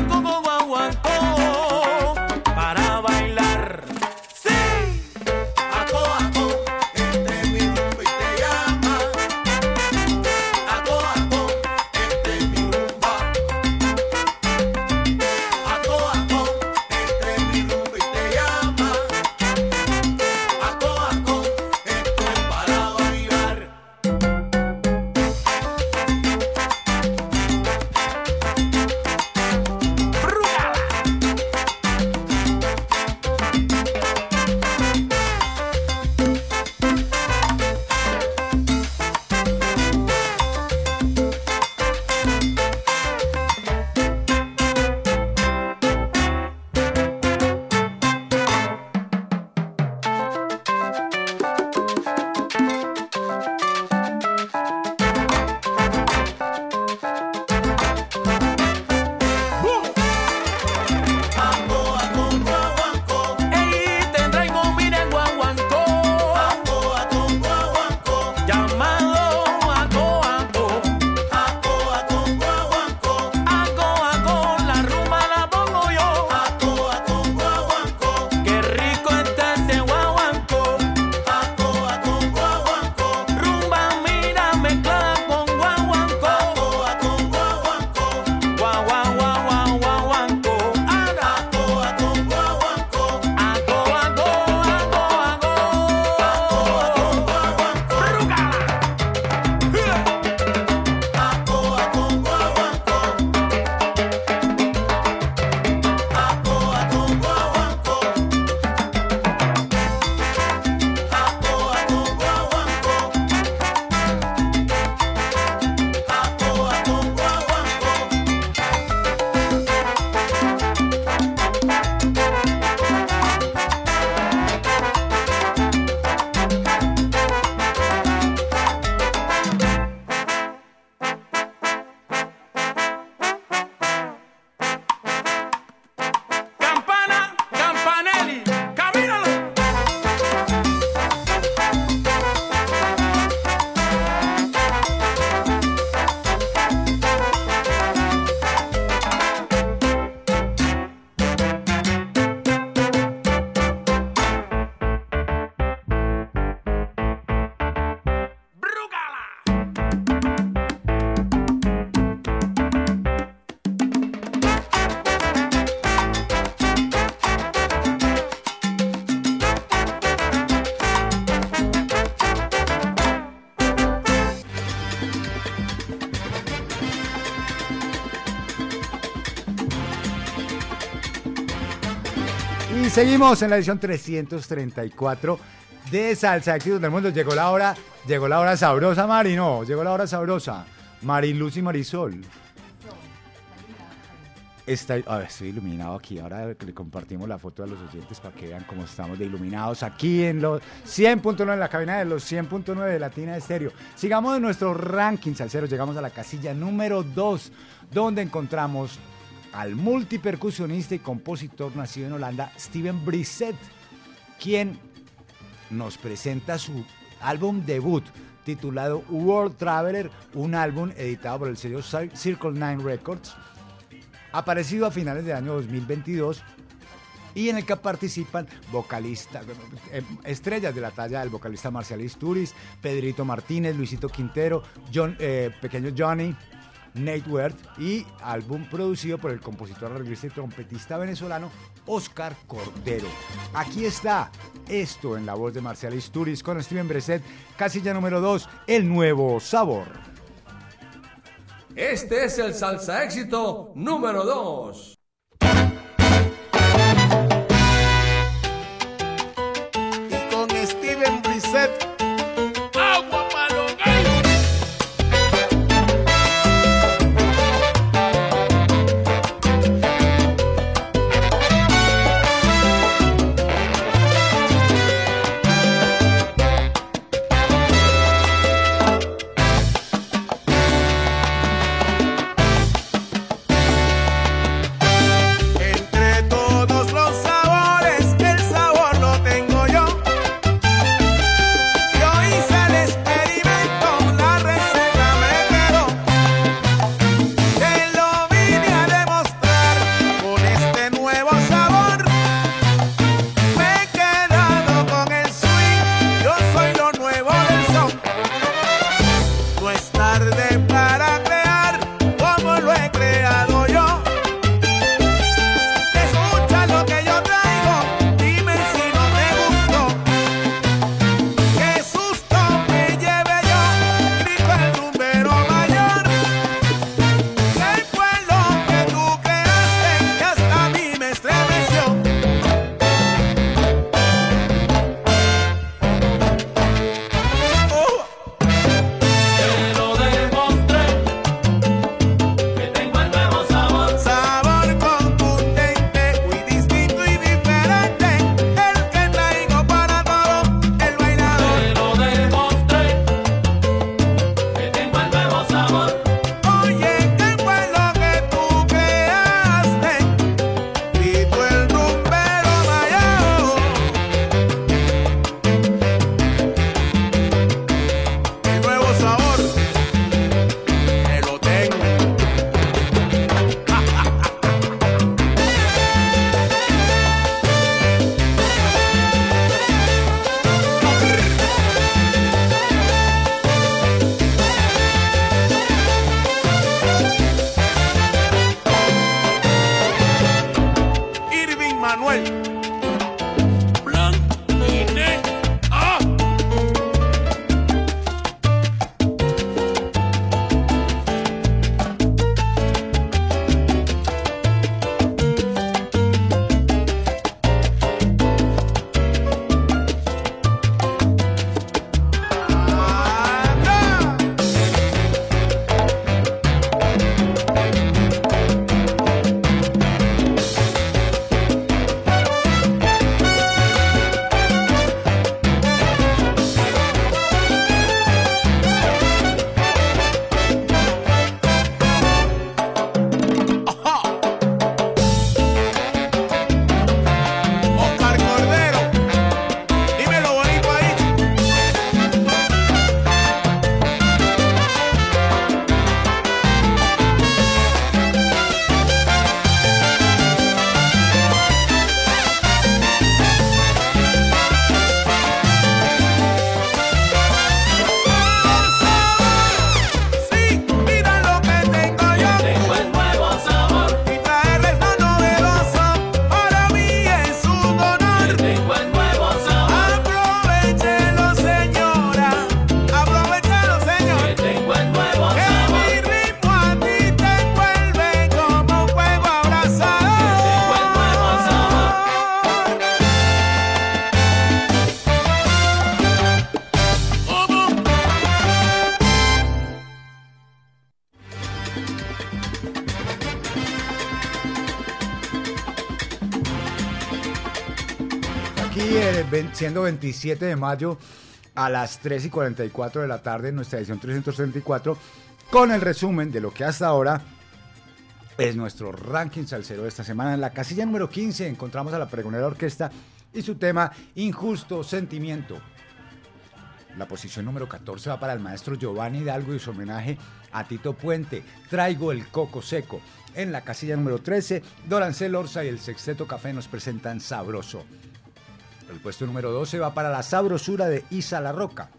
con guaguancó, seguimos en la edición 334 de Salsa Éxitos del Mundo. Llegó la hora, llegó la hora sabrosa, Mari, no, llegó la hora sabrosa. Mariluz y Marisol. Está, a ver, estoy iluminado aquí. Ahora le compartimos la foto a los oyentes para que vean cómo estamos de iluminados aquí en los 100.9, en la cabina de los 100.9 de Latina Estéreo. Sigamos en nuestro ranking salsero. Llegamos a la casilla número 2, donde encontramos al multipercusionista y compositor nacido en Holanda, Steven Brissett, quien nos presenta su álbum debut titulado World Traveler, un álbum editado por el sello Cir- Circle Nine Records, aparecido a finales del año 2022 y en el que participan vocalistas, eh, estrellas de la talla del vocalista Marcial Isturiz, Pedrito Martínez, Luisito Quintero, John, eh, Pequeño Johnny, Nate Worth y álbum producido por el compositor, arreglista y trompetista venezolano Oscar Cordero. Aquí está esto en la voz de Marcial Isturiz con Steven Breset, casilla número 2, El Nuevo Sabor. Este es el salsa éxito número 2. Siendo 27 de mayo a las 3 y 44 de la tarde nuestra edición 334, con el resumen de lo que hasta ahora es nuestro ranking salsero de esta semana. En la casilla número 15 encontramos a la Pregonera Orquesta y su tema Injusto Sentimiento. La posición número 14 va para el maestro Giovanni Hidalgo y su homenaje a Tito Puente. Traigo el coco seco. En la casilla número 13, Dorancel Orza y el Sexteto Café nos presentan Sabroso. El puesto número 12 va para la sabrosura de Isa La Roca.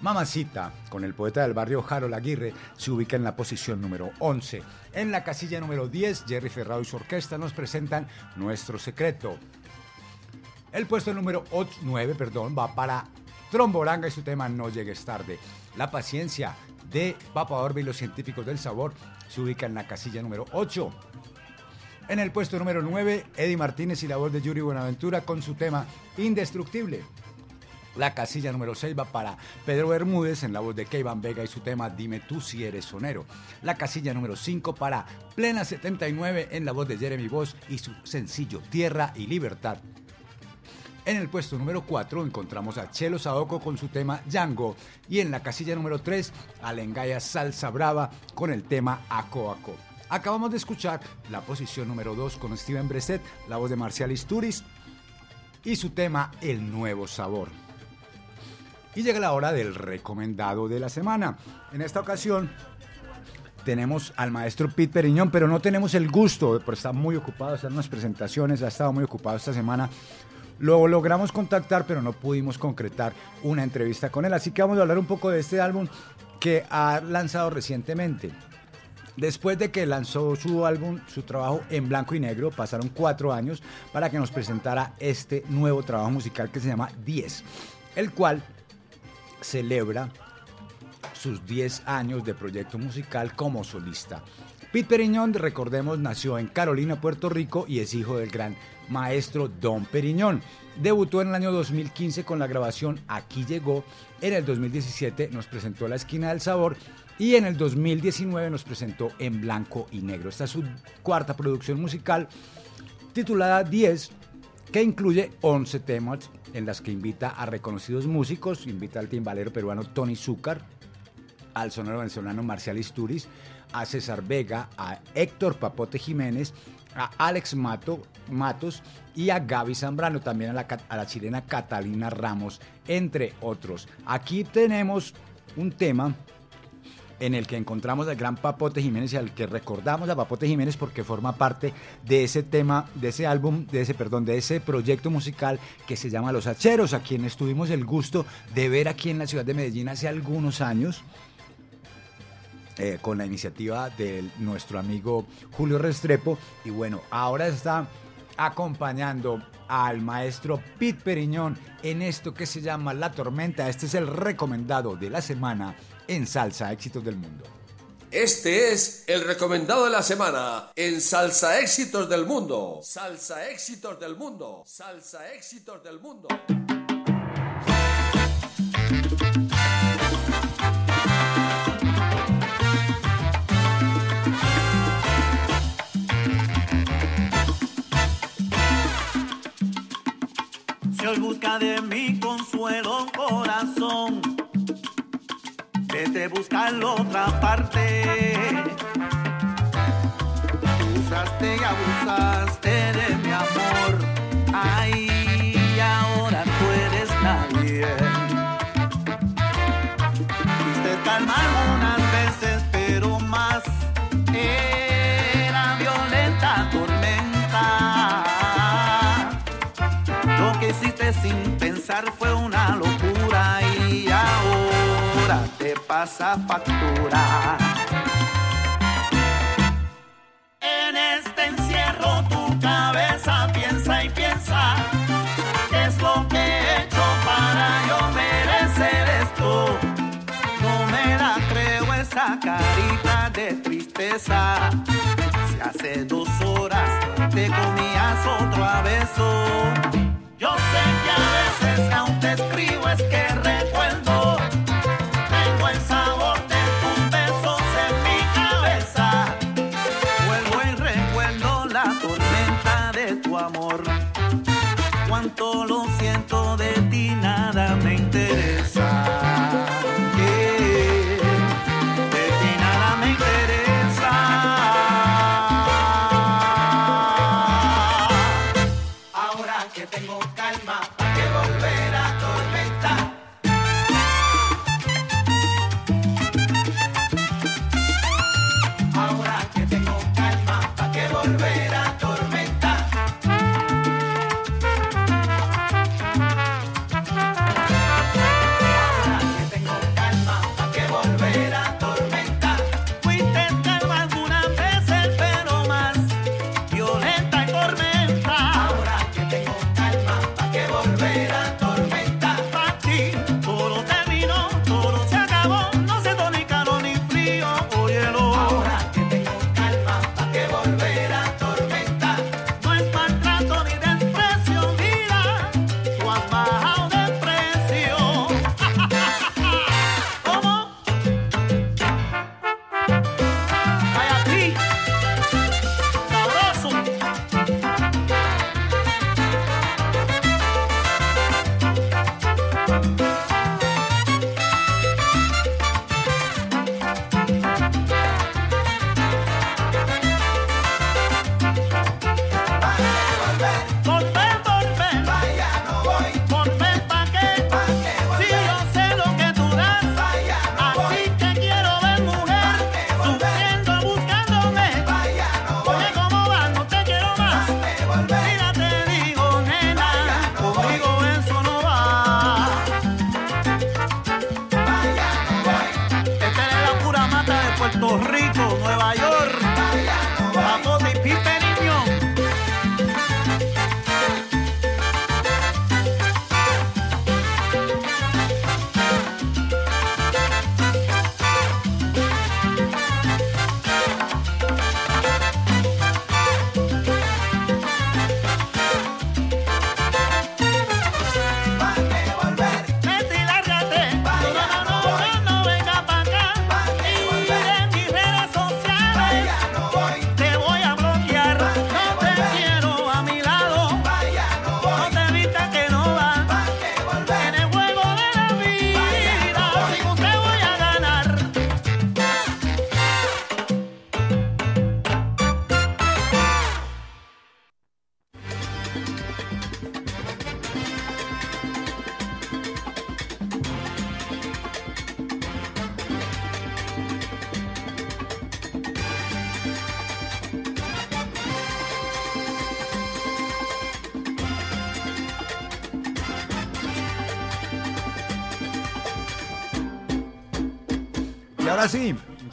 Mamacita, con el poeta del barrio Harold Aguirre, se ubica en la posición número 11. En la casilla número 10, Jerry Ferrao y su orquesta nos presentan Nuestro Secreto. El puesto número 8 9 perdón, va para Tromboranga y su tema No llegues tarde. La paciencia de Papa Orbe y los científicos del sabor se ubica en la casilla número 8. En el puesto número 9, Eddie Martínez y la voz de Yuri Buenaventura con su tema Indestructible. La casilla número 6 va para Pedro Bermúdez en la voz de Keivan Vega y su tema Dime tú si eres sonero. La casilla número 5 para Plena 79 en la voz de Jeremy Voss y su sencillo Tierra y Libertad. En el puesto número 4 encontramos a Chelo Saoko con su tema Django y en la casilla número 3 a Salsa Brava con el tema Aco Aco. Acabamos de escuchar la posición número 2 con Steven Breset, la voz de Marcial Isturiz y su tema El Nuevo Sabor. Y llega la hora del recomendado de la semana. En esta ocasión tenemos al maestro Pete Periñón, pero no tenemos el gusto, por estar muy ocupado, hacer unas presentaciones, ha estado muy ocupado esta semana. Lo logramos contactar, pero no pudimos concretar una entrevista con él. Así que vamos a hablar un poco de este álbum que ha lanzado recientemente. Después de que lanzó su álbum, su trabajo en blanco y negro, pasaron cuatro años para que nos presentara este nuevo trabajo musical que se llama 10, el cual celebra sus 10 años de proyecto musical como solista. Pete Periñón, recordemos, nació en Carolina, Puerto Rico y es hijo del gran maestro Don Periñón. Debutó en el año 2015 con la grabación Aquí llegó. En el 2017 nos presentó La Esquina del Sabor y en el 2019 nos presentó En Blanco y Negro. Esta es su cuarta producción musical titulada 10 que incluye 11 temas en las que invita a reconocidos músicos, invita al timbalero peruano Tony Zúcar, al sonero venezolano Marcial Isturiz, a César Vega, a Héctor Papote Jiménez, a Alex Mato, Matos y a Gaby Zambrano, también a la chilena Catalina Ramos, entre otros. Aquí tenemos un tema en el que encontramos al gran Papote Jiménez y al que recordamos a Papote Jiménez porque forma parte de ese tema, de ese álbum, de ese, perdón, de ese proyecto musical que se llama Los Hacheros, a quienes tuvimos el gusto de ver aquí en la ciudad de Medellín hace algunos años. Eh, con la iniciativa de nuestro amigo Julio Restrepo y bueno, ahora está acompañando al maestro Pete Periñón en esto que se llama La Tormenta. Este es el recomendado de la semana en Salsa Éxitos del Mundo. Este es el recomendado de la semana en Salsa Éxitos del Mundo. Salsa Éxitos del Mundo. Salsa Éxitos del Mundo. Si hoy busca de mi consuelo corazón, vete a buscarlo otra parte. Usaste y abusaste de mi amor, ay, ahora tú eres nadie. Fuiste calma algunas veces, pero más era violenta tormenta. Lo que hiciste sin pensar fue una locura te pasa factura. En este encierro tu cabeza piensa y piensa qué es lo que he hecho para yo merecer esto. No me la creo esa carita de tristeza. Si hace dos horas te comías otro a beso. Yo sé que a veces aún te escribo es que recuerdo.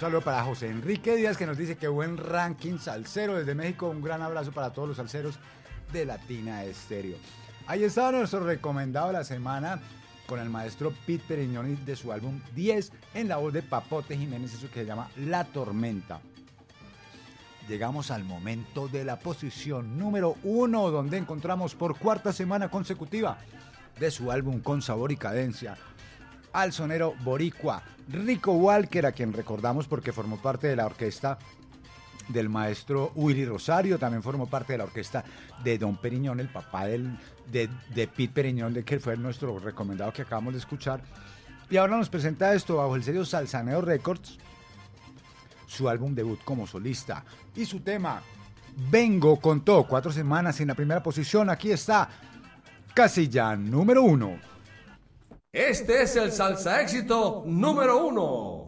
saludo para José Enrique Díaz que nos dice que buen ranking salsero desde México. Un gran abrazo para todos los salseros de Latina Estéreo. Ahí estaba nuestro recomendado de la semana con el maestro Peter Iñoni de su álbum 10 en la voz de Papote Jiménez, eso que se llama La Tormenta. Llegamos al momento de la posición número uno, donde encontramos por cuarta semana consecutiva de su álbum Con Sabor y Cadencia al sonero boricua Rico Walker, a quien recordamos porque formó parte de la orquesta del maestro Willy Rosario, también formó parte de la orquesta de Don Periñón, el papá del, de, Pete Periñón, de que fue nuestro recomendado que acabamos de escuchar. Y ahora nos presenta esto bajo el sello Salsaneo Records, su álbum debut como solista y su tema Vengo con todo, cuatro semanas en la primera posición, aquí está casilla número uno. Este es el salsa éxito número uno.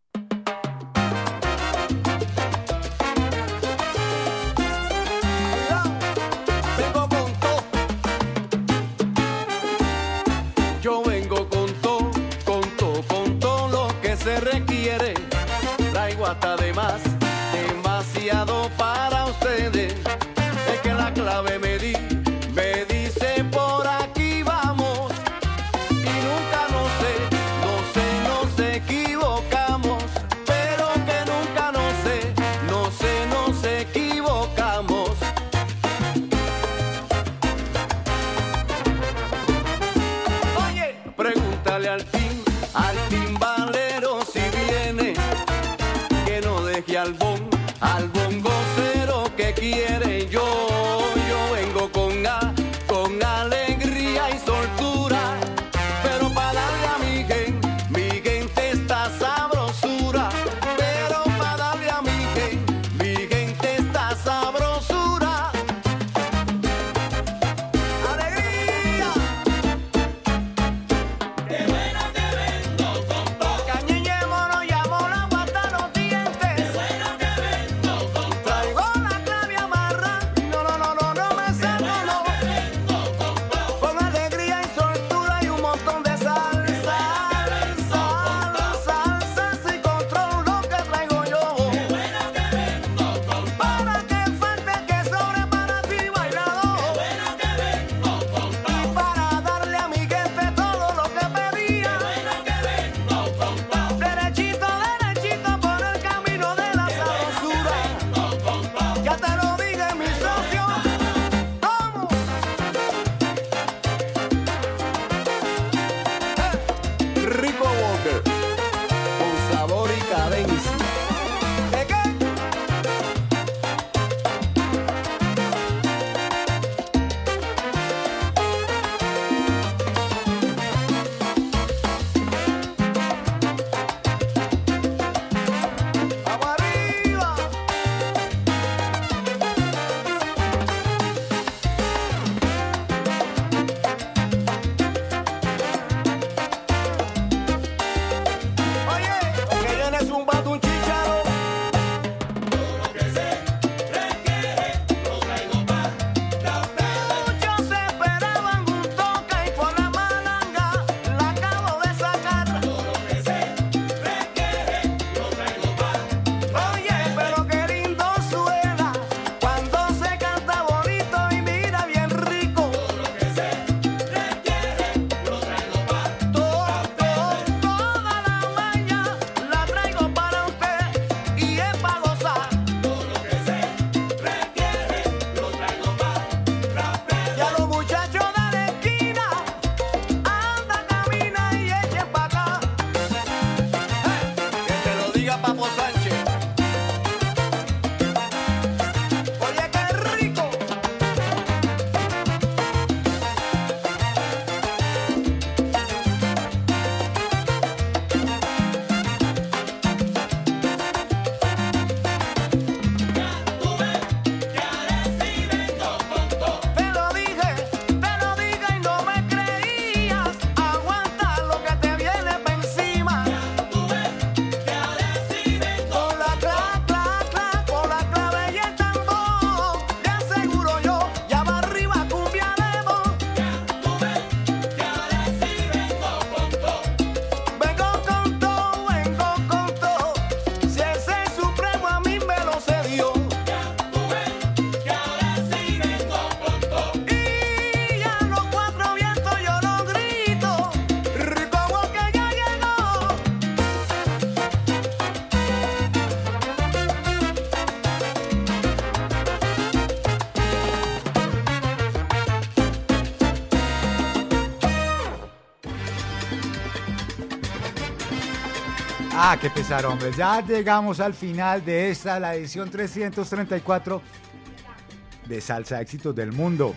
Ah, qué pesar, hombre. Ya llegamos al final de esta, la edición 334 de Salsa Éxitos del Mundo.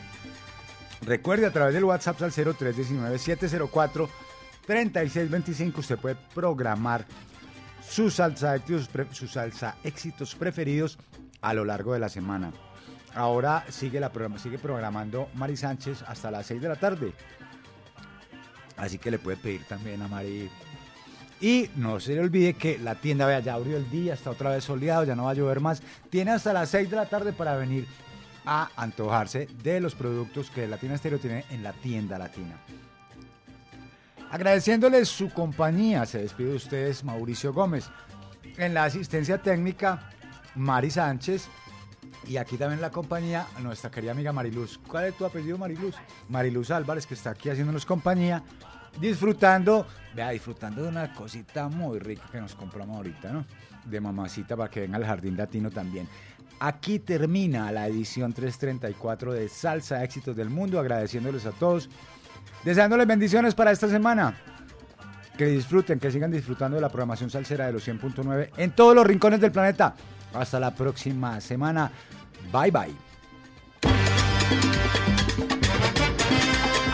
Recuerde a través del WhatsApp al 0319-704-3625 usted puede programar sus salsa, éxitos, sus salsa éxitos preferidos a lo largo de la semana. Ahora sigue, la programa, sigue programando Mari Sánchez hasta las 6 de la tarde. Así que le puede pedir también a Mari. Y no se le olvide que la tienda vea, ya abrió el día, está otra vez soleado, ya no va a llover más. Tiene hasta las 6 de la tarde para venir a antojarse de los productos que Latina Estéreo tiene en la tienda latina. Agradeciéndoles su compañía, se despide de ustedes Mauricio Gómez. En la asistencia técnica, Mari Sánchez. Y aquí también en la compañía, nuestra querida amiga Mariluz. ¿Cuál es tu apellido, Mariluz? Mariluz Álvarez, que está aquí haciéndonos compañía, disfrutando, vea, disfrutando de una cosita muy rica que nos compramos ahorita, ¿no? De mamacita para que venga al Jardín Latino también. Aquí termina la edición 334 de Salsa Éxitos del Mundo, agradeciéndoles a todos, deseándoles bendiciones para esta semana. Que disfruten, que sigan disfrutando de la programación salsera de los 100.9 en todos los rincones del planeta. Hasta la próxima semana. Bye bye.